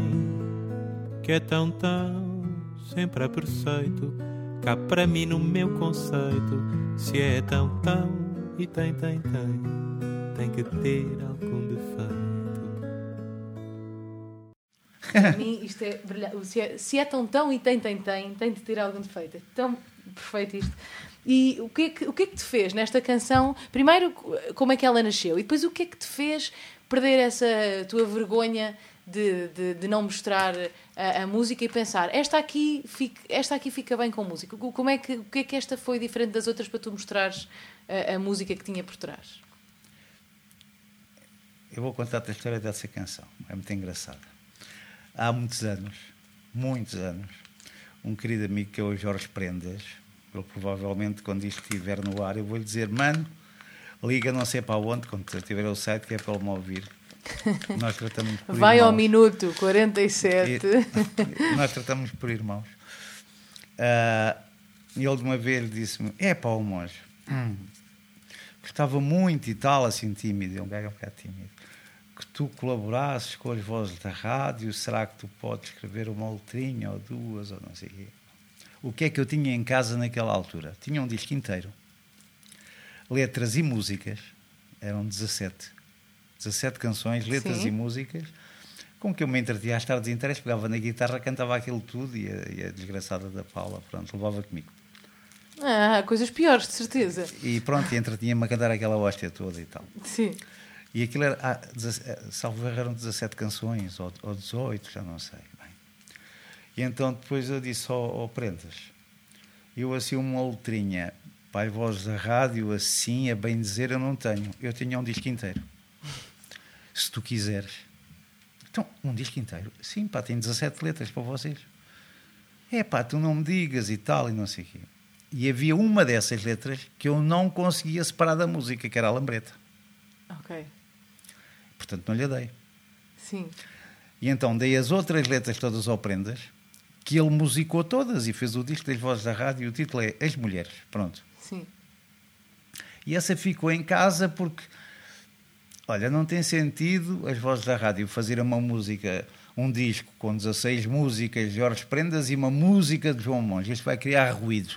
Que é tão tão sempre a preceito Cá para mim no meu conceito Se é tão tão e tem tem tem Tem que ter algum defeito Para mim, isto é brilhante. Se é, se é tão tão e tem, tem, tem, tem de ter algum defeito. É tão perfeito isto. E o que, é que, o que é que te fez nesta canção? Primeiro, como é que ela nasceu? E depois, o que é que te fez perder essa tua vergonha de, de, de não mostrar a, a música e pensar esta aqui, fica, esta aqui fica bem com música? Como é que, o que é que esta foi diferente das outras para tu mostrares a, a música que tinha por trás? Eu vou contar-te a história dessa canção. É muito engraçada. Há muitos anos, muitos anos, um querido amigo que é o Jorge Prendas, ele provavelmente, quando isto estiver no ar, eu vou-lhe dizer, mano, liga não sei para onde, quando tiver o site, que é para ele me ouvir. Nós tratamos por Vai ao irmãos. minuto 47. E- nós tratamos por irmãos. E ele de uma vez disse-me: É pá, o monge, hum, gostava muito e tal, assim tímido, é um gajo um bocado tímido, que tu colaborasses com as vozes da rádio. Será que tu podes escrever uma letrinha ou duas ou não sei o quê? O que é que eu tinha em casa naquela altura? Tinha um disco inteiro, letras e músicas, eram 17. 17 canções, letras Sim. e músicas, com que eu me entretia às tardes inteiras, pegava na guitarra, cantava aquilo tudo e a, e a desgraçada da Paula, pronto, levava comigo. Ah, coisas piores, de certeza. E pronto, entretinha-me a cantar aquela hóstia toda e tal. Sim. E aquilo era, ah, eh, salvo erro, eram 17 canções, ou, ou 18, já não sei. Bem. E então depois eu disse ao, ao Prendas, eu assim uma letrinha, pai, voz da rádio, assim, a bem dizer, eu não tenho. Eu tinha um disco inteiro. Se tu quiseres. Então, um disco inteiro? Sim, pá, tem 17 letras para vocês. É pá, tu não me digas e tal, e não sei o quê. E havia uma dessas letras que eu não conseguia separar da música, que era a lambreta. Ok. Portanto, não lhe dei. Sim. E então dei as outras letras todas ao Prendas que ele musicou todas e fez o disco das vozes da rádio. E o título é As Mulheres. Pronto. Sim. E essa ficou em casa porque, olha, não tem sentido as vozes da rádio fazerem uma música, um disco com 16 músicas de Jorge Prendas e uma música de João Monge. Isto vai criar ruído.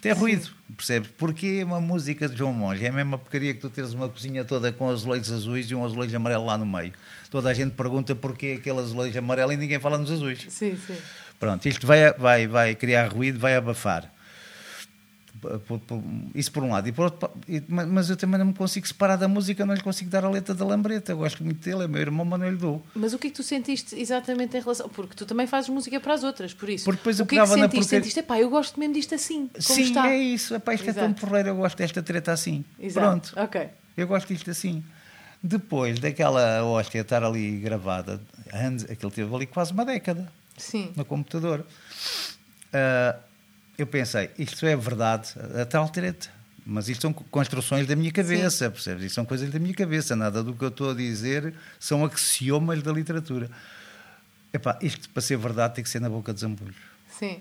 Tem ruído, percebes? Porque uma música de João Monge é a mesma porcaria que tu teres uma cozinha toda com azulejos azuis e um azulejo amarelo lá no meio. Toda a gente pergunta porquê aquele azulejo amarelo e ninguém fala nos azuis. Sim, sim. Pronto, isto vai, vai, vai criar ruído, vai abafar. Isso por um lado. E por outro, mas eu também não me consigo separar da música, não lhe consigo dar a letra da lambreta. Eu gosto muito dele, é meu irmão, mas não lhe dou. Mas o que é que tu sentiste exatamente em relação. Porque tu também fazes música para as outras, por isso. Porque depois eu o que é que sentiste? porcaria- Sentiste, pá, eu gosto mesmo disto assim. Sim, está. é isso. Epá, isto é tão Exato. porreiro, eu gosto desta treta assim. Exato. Pronto. Ok. Eu gosto disto assim. Depois daquela hóstia estar ali gravada, anos, aquilo teve ali quase uma década Sim. no computador. Ah, eu pensei, isto é verdade, a tal treta. Mas isto são construções da minha cabeça, percebes? Isto são coisas da minha cabeça. Nada do que eu estou a dizer são axiomas da literatura. Epá, isto para ser verdade tem que ser na boca de Zambulho. Sim.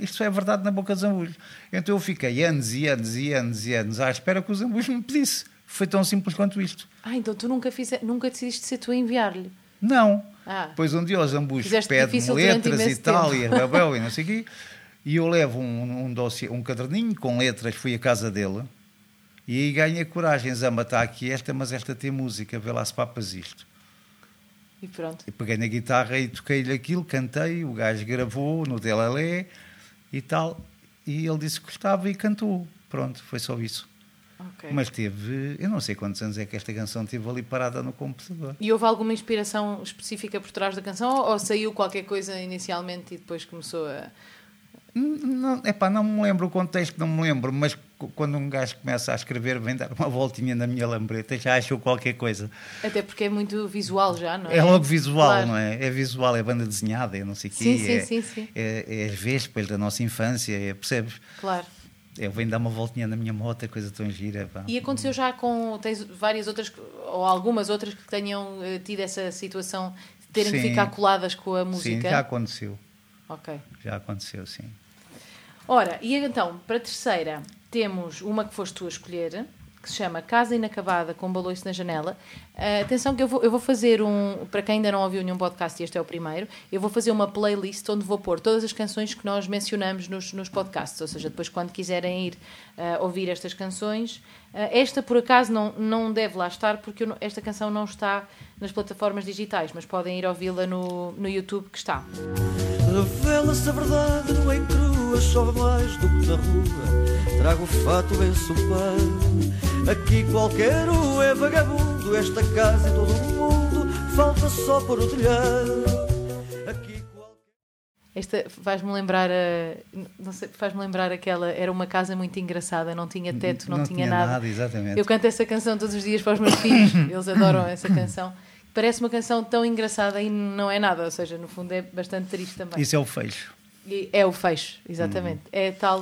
Isto é verdade na boca de Zambulho. Então eu fiquei anos e anos e anos e anos à espera que o Zambulho me pedisse. Foi tão simples quanto isto. Ah, então tu nunca, fize... nunca decidiste ser tu a enviar-lhe. Não. Ah. Pois um dia o Fizeste pede-me letras e tal, e rebel e não sei o quê, e eu levo um, um, dossiê, um caderninho com letras, fui à casa dele, e aí ganha coragem, Zamba, está aqui esta, mas esta tem música, vê lá se papas isto. E pronto. E peguei na guitarra e toquei-lhe aquilo, cantei, o gajo gravou no Delelé e tal, e ele disse que gostava e cantou. Pronto, foi só isso. Ok. Mas teve, eu não sei quantos anos é que esta canção teve ali parada no computador. E houve alguma inspiração específica por trás da canção ou saiu qualquer coisa inicialmente e depois começou a. Não, epá, não me lembro o contexto, não me lembro, mas quando um gajo começa a escrever, vem dar uma voltinha na minha lambreta, já achou qualquer coisa. Até porque é muito visual já, não é? É logo visual, Claro. não é? É visual, é banda desenhada, é não sei o quê. Sim, sim, é, sim, sim. É, é as vespas da nossa infância, é, percebes? Claro. Eu venho dar uma voltinha na minha moto, é coisa tão gira. pá. E aconteceu já com. Tens várias outras, ou algumas outras que tenham eh, tido essa situação de terem que Sim. ficar coladas com a Sim, música? já aconteceu, Ok. já aconteceu, sim. Ora, e então, para a terceira, temos uma que foste tu a escolher, que se chama Casa Inacabada com Baloiço na Janela. Ah, atenção que eu vou, eu vou fazer um, para quem ainda não ouviu nenhum podcast, e este é o primeiro, eu vou fazer uma playlist onde vou pôr todas as canções que nós mencionamos nos, nos podcasts, ou seja, depois quando quiserem ir ah, ouvir estas canções, ah, esta por acaso não, não deve lá estar, porque eu esta canção não está nas plataformas digitais, mas podem ir ouvi-la no, no YouTube que está. Revela-se a verdade, não é crua, chove mais do que na rua. Trago o fato bem supano. Aqui qualquer um é vagabundo, esta casa e todo o mundo, falta só por o telhado. Aqui qualquer... Esta faz-me lembrar a, não sei, faz-me lembrar aquela, era uma casa muito engraçada, não tinha teto, não, tinha, nada. exatamente. Eu canto essa canção todos os dias para os meus filhos, eles adoram essa canção. Parece uma canção tão engraçada e não é nada, ou seja, no fundo é bastante triste também. Isso é o fecho. E é o fecho, exatamente. É tal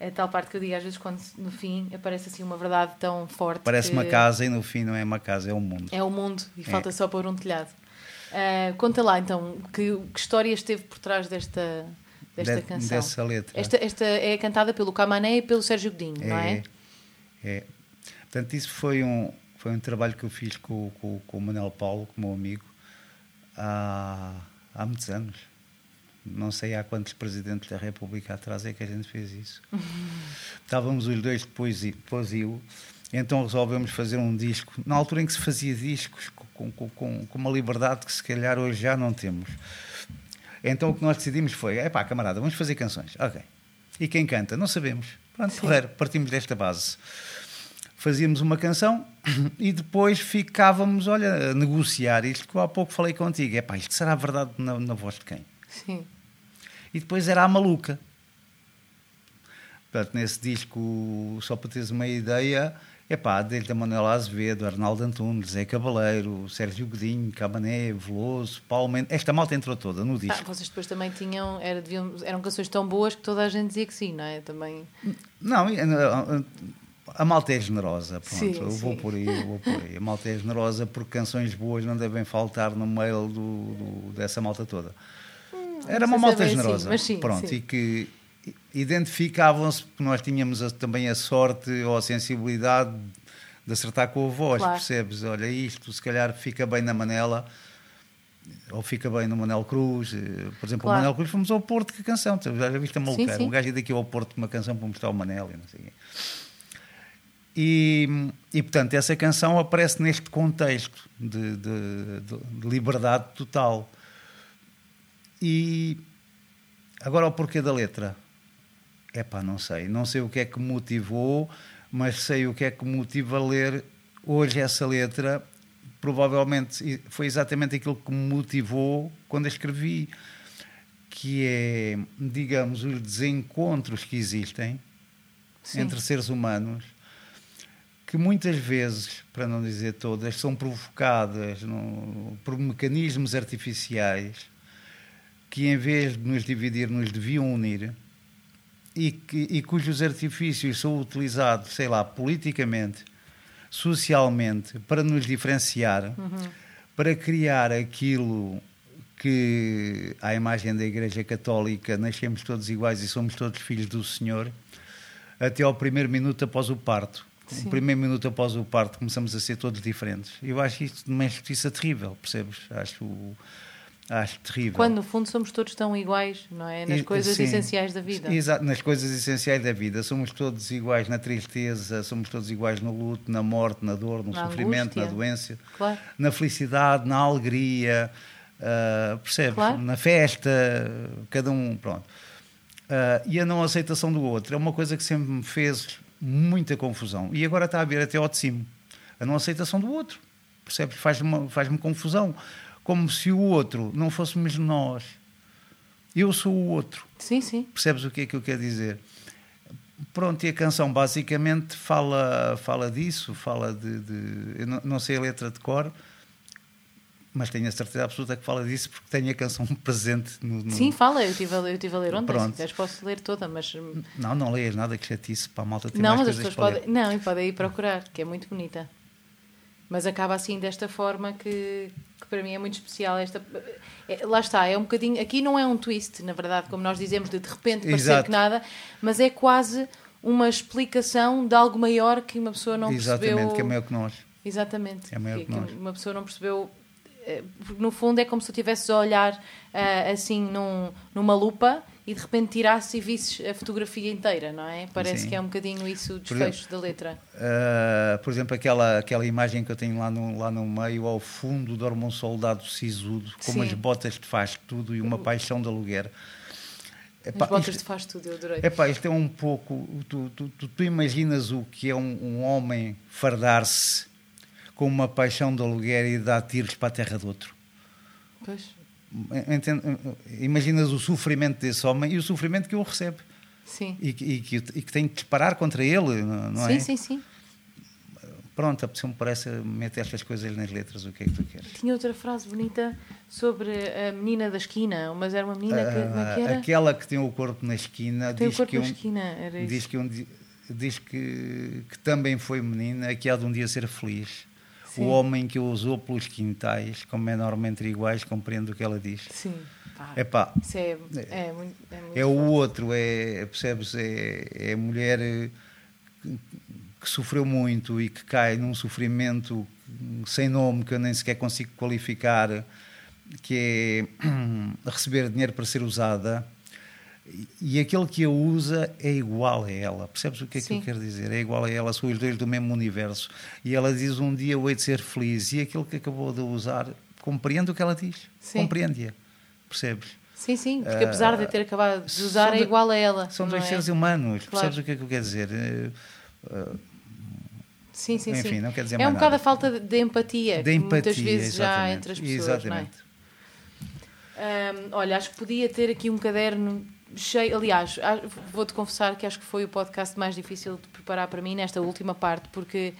é tal parte que eu digo às vezes quando no fim aparece assim uma verdade tão forte. Parece uma casa e no fim não é uma casa, é um mundo. É o mundo e É. falta só pôr um telhado. Ah, conta lá então, que, que história esteve por trás desta, desta De- canção? Dessa letra. Esta, esta é cantada pelo Camané e pelo Sérgio Godinho, não é? É. Portanto, isso foi um, foi um trabalho que eu fiz com, com, com o Manuel Paulo, com o meu amigo, há, há muitos anos. Não sei há quantos presidentes da República atrás é que a gente fez isso. Estávamos os dois de poesia, poesia, então resolvemos fazer um disco, na altura em que se fazia discos, com, com, com, com uma liberdade que se calhar hoje já não temos. Então o que nós decidimos foi: é pá, camarada, vamos fazer canções. Ok. E quem canta? Não sabemos. Pronto, porreiro, partimos desta base. Fazíamos uma canção e depois ficávamos, olha, a negociar isto que eu há pouco falei contigo. É pá, isto será verdade na, na voz de quem? Sim. E depois era a maluca. Portanto, nesse disco, só para teres uma ideia, é pá, desde a Manuela Azevedo, Arnaldo Antunes, Zé Cabaleiro, Sérgio Godinho, Cabané, Veloso, Paulo Mendes, esta malta entrou toda no Ah, disco. vocês depois também tinham, era, deviam, eram canções tão boas que toda a gente dizia que sim, não é? Também. Não, e, a, a malta é generosa, pronto, Sim, eu vou sim. por aí, eu vou por aí. A malta é generosa porque canções boas não devem faltar no meio do, do- dessa malta toda. Era uma malta assim, generosa. mas sim, Pronto, sim. e que identificavam-se, porque nós tínhamos a- também a sorte ou a sensibilidade de acertar com a voz, Claro. percebes? Olha, isto se calhar fica bem na Manela ou fica bem no Manel Cruz. eh, Por exemplo, Claro. o Manel Cruz fomos ao Porto a canção. Já viste a maluqueira? sim. Um gajo ia daqui ao Porto com uma canção para mostrar o Manel e não sei. E, e, portanto, essa canção aparece neste contexto de- de- de liberdade total. E agora o porquê da letra? É pá, não sei. Não sei o que é que me motivou, mas sei o que é que me motiva a ler hoje essa letra. Provavelmente foi exatamente aquilo que me motivou quando a escrevi, que é, digamos, os desencontros que existem Sim. entre seres humanos que muitas vezes, para não dizer todas, são provocadas no- por mecanismos artificiais que, em vez de nos dividir, nos deviam unir e, que, e cujos artifícios são utilizados, sei lá, politicamente, socialmente, para nos diferenciar, para criar aquilo que, à imagem da Igreja Católica, nascemos todos iguais e somos todos filhos do Senhor, até ao primeiro minuto após o parto. Sim. O primeiro minuto após o parto começamos a ser todos diferentes. Eu acho isto uma injustiça terrível, percebes? Acho, acho terrível. Quando no fundo somos todos tão iguais, não é? Nas coisas sim. essenciais da vida. Exato, nas coisas essenciais da vida. Somos todos iguais na tristeza, somos todos iguais no luto, na morte, na dor, no Na sofrimento, angústia. na doença, Claro. na felicidade, na alegria, ah, percebes? Claro. Na festa, cada um, pronto. Ah, e a não aceitação do outro é uma coisa que sempre me fez muita confusão. E agora está a vir até ao de cima. A não aceitação do outro. Percebes? Faz-me faz confusão. Como se o outro não fôssemos nós. Eu sou o outro. Sim, sim. Percebes o que é que eu quero dizer? Pronto, e a canção basicamente fala, fala disso, fala de. de- eu não, não sei a letra de cor, mas tenho a certeza absoluta que fala disso porque tenho a canção presente no. no- Sim, fala, eu estive a, ler- eu estive a ler ontem, Pronto. se quiseres posso ler toda, mas. Não, não leias nada que chatice para a malta ter Não, mas as pessoas podem. Não, e podem ir procurar, que é muito bonita. Mas acaba assim desta forma que para mim é muito especial. Esta, é- lá está, é um bocadinho. Aqui não é um twist, na verdade, como nós dizemos, de de repente parecer que nada, mas é quase uma explicação de algo maior que uma pessoa não Exatamente, percebeu. que é maior que nós. Exatamente. É maior que nós. uma pessoa não percebeu. eh, porque No fundo é como se tu estivesses a olhar ah, assim num- numa lupa e de repente tirasse e visses a fotografia inteira, não é? Parece Sim. que é um bocadinho isso o desfecho da letra. Uh, por exemplo, aquela, aquela imagem que eu tenho lá no, lá no meio, ao fundo dorme um soldado sisudo, com Sim. umas botas de faz tudo e uma paixão de aluguer. Epá, As botas isto- de faz tudo, eu adorei. Epá, isto é um pouco. Tu, tu, tu- tu imaginas o que é um, um homem fardar-se com uma paixão de aluguer e dar tiros para a terra do outro. Pois? Imaginas o sofrimento desse homem e o sofrimento que ele recebe. sim. E, que- e que, e que tem que disparar contra ele, não, não sim, é? sim, sim. Pronto, a pessoa me parece meter estas coisas nas letras, o que é que tu queres? Tinha outra frase bonita sobre a menina da esquina, mas era uma menina que. Como é que era? aquela que tem o corpo na esquina Tem o diz corpo que na um- esquina, era diz isso. que, um di- diz que, que também foi menina, que há de um dia ser feliz. Sim. O homem que usou pelos quintais, como é norma entre iguais, compreende o que ela diz. Sim. Pá, Epá, Isso é, é muito. É, muito é o outro, é, percebes? É, é a mulher eh, que, que sofreu muito e que cai num sofrimento sem nome que eu nem sequer consigo qualificar, que é receber dinheiro para ser usada. E aquele que a usa é igual a ela. Percebes o que é que Sim. eu quero dizer? É igual a ela, são os dois do mesmo universo. E ela diz: Um dia eu hei de ser feliz. E aquele que acabou de usar compreende o que ela diz. Compreende-a. Percebes? Sim, sim, porque apesar de ter acabado de usar, são é de- igual a ela. São dois é? seres humanos, Claro. percebes o que é que eu quero dizer? Eh, Sim, sim, Enfim, sim. não quer dizer é um bocado a falta de- de empatia, De que empatia, muitas vezes já há exatamente. entre as pessoas, Exatamente. não é? Hum, olha, acho que podia ter aqui um caderno cheio. Aliás, vou-te confessar que acho que foi o podcast mais difícil de preparar para mim nesta última parte, porque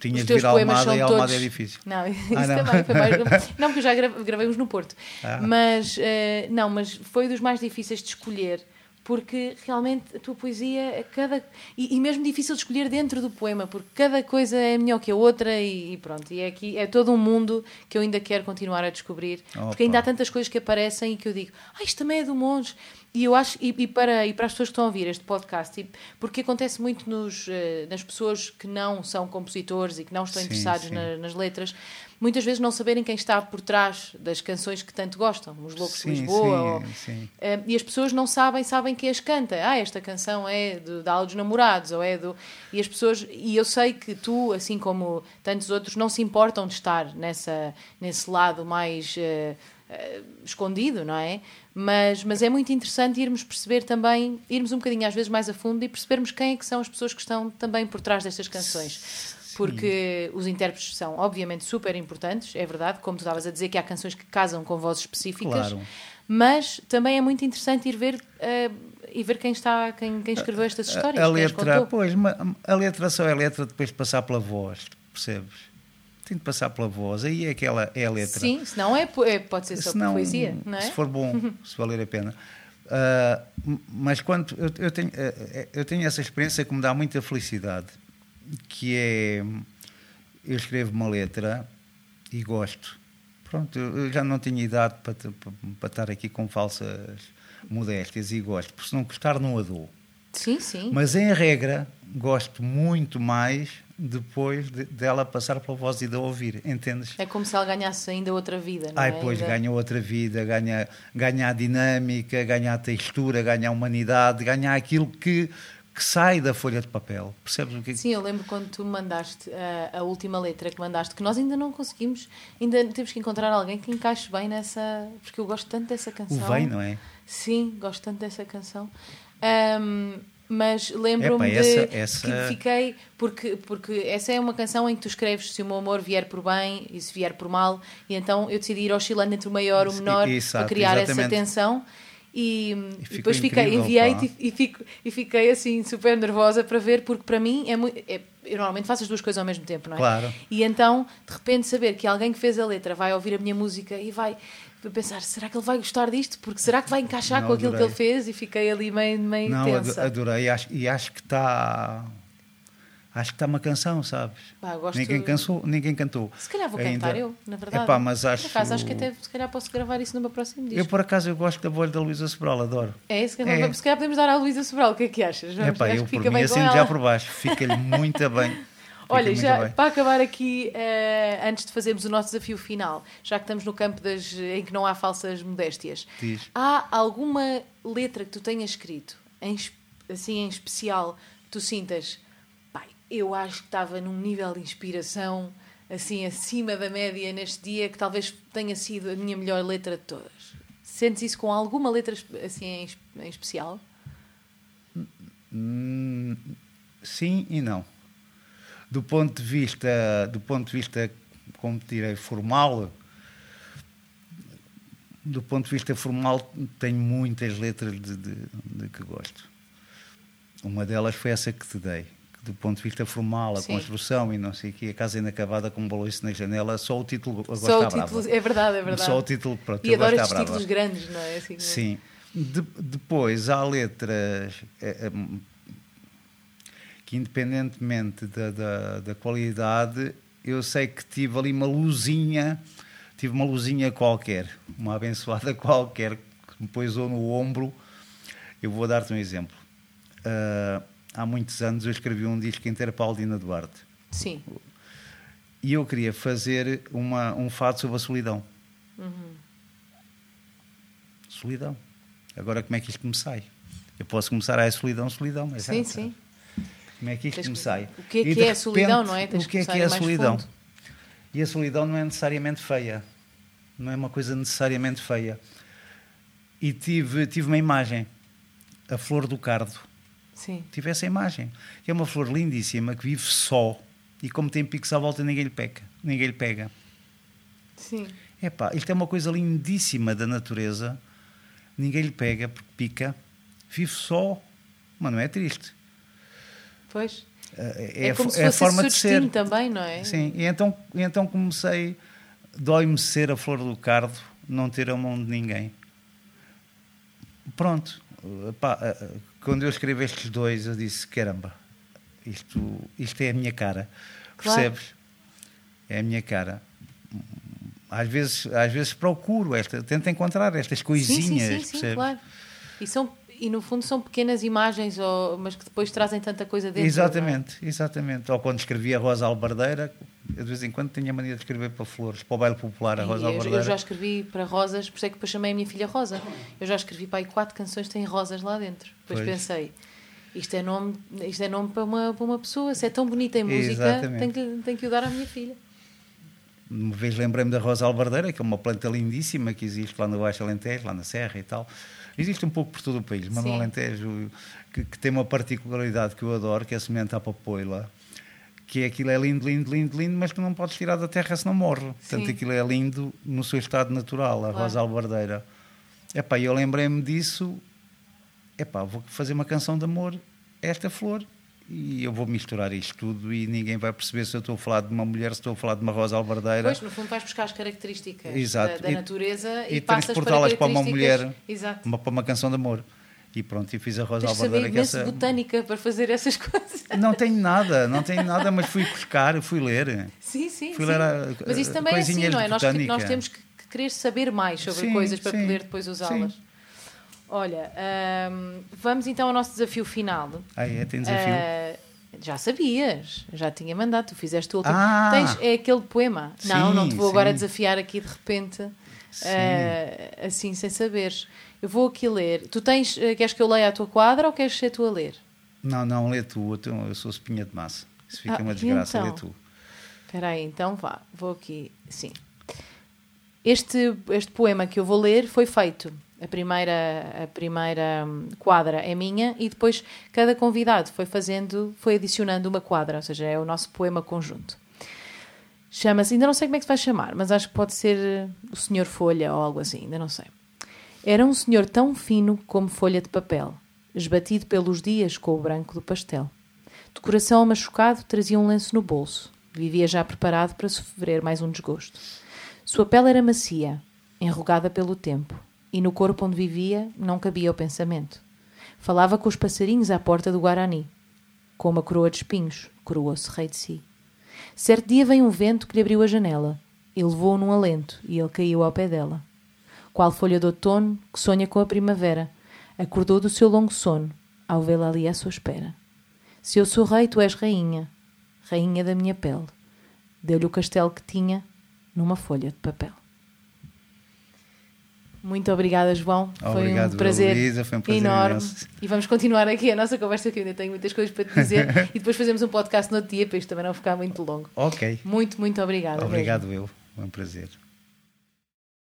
Tinhas os de teus vir a poemas Almada são e Almada todos... é difícil. Não, isso Ah, não. também foi mais... Não, porque eu já gra- gravemos no Porto. Ah. Mas, eh, não, mas foi dos mais difíceis de escolher, porque realmente a tua poesia é cada e, e, mesmo difícil de escolher dentro do poema porque cada coisa é melhor que a outra e, e pronto e é aqui é todo um mundo que eu ainda quero continuar a descobrir Opa. porque ainda há tantas coisas que aparecem e que eu digo ah isto também é do Monge e eu acho e, e, para e para as pessoas que estão a ouvir este podcast porque acontece muito nos eh, nas pessoas que não são compositores e que não estão Sim, interessados sim. na- nas letras muitas vezes não saberem quem está por trás das canções que tanto gostam os loucos de Sim, Lisboa sim, ou- sim. Uh, e as pessoas não sabem, sabem quem as canta. Ah, esta canção é do, da Aula dos Namorados, ou é do. E as pessoas. E eu sei que tu, assim como tantos outros, não se importam de estar nessa, nesse lado mais uh, escondido, não é? Mas, mas é muito interessante irmos perceber também, irmos um bocadinho às vezes mais a fundo e percebermos quem é que são as pessoas que estão também por trás destas canções. Porque os intérpretes são, obviamente, super importantes, é verdade, como tu estavas a dizer, que há canções que casam com vozes específicas, Claro. mas também é muito interessante ir ver eh, e ver quem está quem, quem escreveu estas histórias A, a letra, pois, a letra só é letra depois de passar pela voz, percebes? Tem de passar pela voz, aí é aquela é a letra. sim senão é, é pode ser só Senão, poesia não é Se for bom, se valer a pena. M- mas quando eu, eu tenho, eh, eh, eu tenho essa experiência que me dá muita felicidade, que é eu escrevo uma letra e gosto. Pronto, eu já não tenho idade para, para, para estar aqui com falsas modéstias e gosto, porque se não gostar não a dou. sim sim Mas em regra, gosto muito mais depois de- dela passar pela voz e de a ouvir, entendes? é como se ela ganhasse ainda outra vida não Ai, é? pois, Ainda- ganha outra vida, ganha, ganha a dinâmica, ganha a textura, ganha a humanidade, ganha aquilo que, que sai da folha de papel. Percebes o que Sim, eu lembro quando tu mandaste a, a última letra que mandaste, que nós ainda não conseguimos, ainda temos que encontrar alguém que encaixe bem nessa. Porque eu gosto tanto dessa O canção. vem, não é? Sim, gosto tanto dessa canção. Ahm, mas lembro-me de essa- essa- que fiquei. Porque, porque essa é uma canção em que tu escreves se o meu amor vier por bem e se vier por mal, e então eu decidi ir oscilando entre o maior e o menor exato, para criar essa exatamente. tensão. E, e depois fiquei, enviei-te pá. e, e fico, e fiquei assim super nervosa para ver, porque para mim é muito. é- eu normalmente faço as duas coisas ao mesmo tempo, não é? Claro. E então, de repente, saber que alguém que fez a letra vai ouvir a minha música e vai pensar: será que ele vai gostar disto? Porque será que vai encaixar Não, com aquilo que adorei. ele fez? E fiquei ali meio, meio Não, tensa. adorei. Acho, e acho que está. Acho que está uma canção, sabes? Pá, ninguém, cansou, ninguém cantou. Se calhar vou Ainda- cantar eu, na verdade. Epá, mas Por acho- acaso, acho que até se calhar posso gravar isso no meu próximo disco. Eu, por acaso, eu gosto da voz da Luísa Sobral, adoro. É, se calhar, É. se calhar podemos dar à Luísa Sobral, o que é que achas? Vamos, Epá, eu que por fica mim bem com assino ela. já por baixo. Fica-lhe muito bem. Olha, já, bem. para acabar aqui, eh, antes de fazermos o nosso desafio final, já que estamos no campo das, em que não há falsas modéstias, Diz. há alguma letra que tu tenhas escrito, em, assim em especial, que tu sintas, eu acho que estava num nível de inspiração assim acima da média neste dia, que talvez tenha sido a minha melhor letra de todas. Sentes isso com alguma letra assim em, es- em especial? Hum, sim e não. Do ponto de vista, do ponto de vista, como direi, formal, do ponto de vista formal, tenho muitas letras de, de- de que gosto. Uma delas foi essa que te dei. Do ponto de vista formal, a Sim. construção e não sei o quê, a casa inacabada com um baloiço na janela, só o título agora Só o está título, brava. é verdade, é verdade. Só o título, pronto, E de estes estar títulos brava. grandes, não é? Assim, Sim. De- depois há letras eh, eh, que, independentemente da, da, da qualidade, eu sei que tive ali uma luzinha, tive uma luzinha qualquer, uma abençoada qualquer, que me poisou no ombro. Eu vou dar-te um exemplo. Ah, há muitos anos eu escrevi um disco inteiro para a Aldina Duarte. Sim. E eu queria fazer uma, um fado sobre a solidão. Uhum. Solidão. Agora como é que isto me sai? Eu posso começar a é solidão, solidão. Mas Sim, ah, sim. Como é que isto Tens me que- sai? o que é que é a solidão, repente, não é? Tens o que que é que é a solidão? fundo. E a solidão não é necessariamente feia. Não é uma coisa necessariamente feia. E tive, tive uma imagem. A flor do cardo. Sim. Tive essa imagem. Que é uma flor lindíssima que vive só. E como tem picos à volta, ninguém lhe pega. Ninguém lhe pega. Sim. Epá, isto é uma coisa lindíssima da natureza. Ninguém lhe pega porque pica. Vive só. Mas não é triste. Pois. É, É, a como fo- se é a fosse forma de ser. também, não é? Sim, e então, e então comecei. Dói-me ser a flor do cardo, não ter a mão de ninguém. Pronto. Pá, eh, quando eu escrevo estes dois, eu disse: caramba, isto, isto é a minha cara. Claro. Percebes? É a minha cara. Às vezes, às vezes procuro, esta, tento encontrar estas coisinhas, sim, sim, sim, percebes? claro. E, são, e no fundo são pequenas imagens, ou, mas que depois trazem tanta coisa dentro. é? Exatamente, exatamente. Ou quando escrevi a Rosa Albardeira, eu de vez em quando tinha a mania de escrever para flores, para o baile popular, a Rosa eu, Albardeira. eu já escrevi para rosas, por isso é que depois chamei a minha filha Rosa. Eu já escrevi para aí quatro canções que têm rosas lá dentro. Depois Pois. pensei, isto é nome, isto é nome para, uma, para uma pessoa, se é tão bonita em música, tenho que, tenho que o dar à minha filha. Uma vez lembrei-me da Rosa Albardeira, que é uma planta lindíssima que existe lá no Baixo Alentejo, lá na Serra e tal. Existe um pouco por todo o país, mas Sim. no Alentejo, que, que tem uma particularidade que eu adoro, que é a semente à papoila. Que é aquilo é lindo, lindo, lindo, lindo, mas que não podes tirar da terra senão morre. Portanto, Sim. aquilo é lindo no seu estado natural, a Claro. Rosa Albardeira. Epá, eu lembrei-me disso. Epá, vou fazer uma canção de amor a esta flor. E eu vou misturar isto tudo e ninguém vai perceber se eu estou a falar de uma mulher, se estou a falar de uma rosa albardeira. Pois, no fundo, vais buscar as características Exato. da, da E- natureza e, e para transportá-las para uma características- mulher, Exato. uma, para uma canção de amor. E pronto, e fiz a rosa Tens. Que imenso essa... botânica para fazer essas coisas. Não tenho nada, não tenho nada, mas fui buscar, fui ler. Sim, sim, Fui sim. ler a- Mas isso também é assim, não é? Nós, nós temos que, que querer saber mais sobre Sim, coisas para sim, poder depois usá-las. Sim. Olha, hum, vamos então ao nosso desafio final. Ah, é, tem desafio. Ah, já sabias, já tinha mandado, tu fizeste o último. Ah! Tens, é aquele poema. não, não te vou Sim, agora sim. desafiar aqui de repente, Sim. ah, assim sem saberes. Eu vou aqui ler. Tu tens, ah, queres que eu leia a tua quadra ou queres ser tu a ler? Não, não, lê tu, eu, sou espinha de massa. Isso fica Ah, uma desgraça, então? lê tu. Espera aí, então vá, vou aqui. Sim. Este, este poema que eu vou ler foi feito. A primeira, a primeira hum, quadra é minha e depois cada convidado foi fazendo, foi adicionando uma quadra, ou seja, é o nosso poema conjunto. Chama-se, ainda não sei como é que se vai chamar, mas acho que pode ser eh, o Senhor Folha ou algo assim, ainda não sei. Era um senhor tão fino como folha de papel, esbatido pelos dias com o branco do pastel. De coração machucado, trazia um lenço no bolso. Vivia já preparado para sofrer mais um desgosto. Sua pele era macia, enrugada pelo tempo, e no corpo onde vivia não cabia o pensamento. Falava com os passarinhos à porta do Guarani. Com uma coroa de espinhos, coroou-se rei de si. Certo dia veio um vento que lhe abriu a janela, e levou-o num alento, e ele caiu ao pé dela. Qual folha de outono que sonha com a primavera, acordou do seu longo sono, ao vê-la ali à sua espera. Se eu sou rei, tu és rainha, rainha da minha pele. Deu-lhe o castelo que tinha numa folha de papel. Muito obrigada, João. foi Obrigado, um prazer, Luísa, foi um prazer enorme. imenso. E vamos continuar aqui a nossa conversa, que eu ainda tenho muitas coisas para te dizer. e depois fazemos um podcast no outro dia, para isto também não ficar muito longo. Ok. Muito, muito obrigada. mesmo. Obrigado eu, foi um prazer.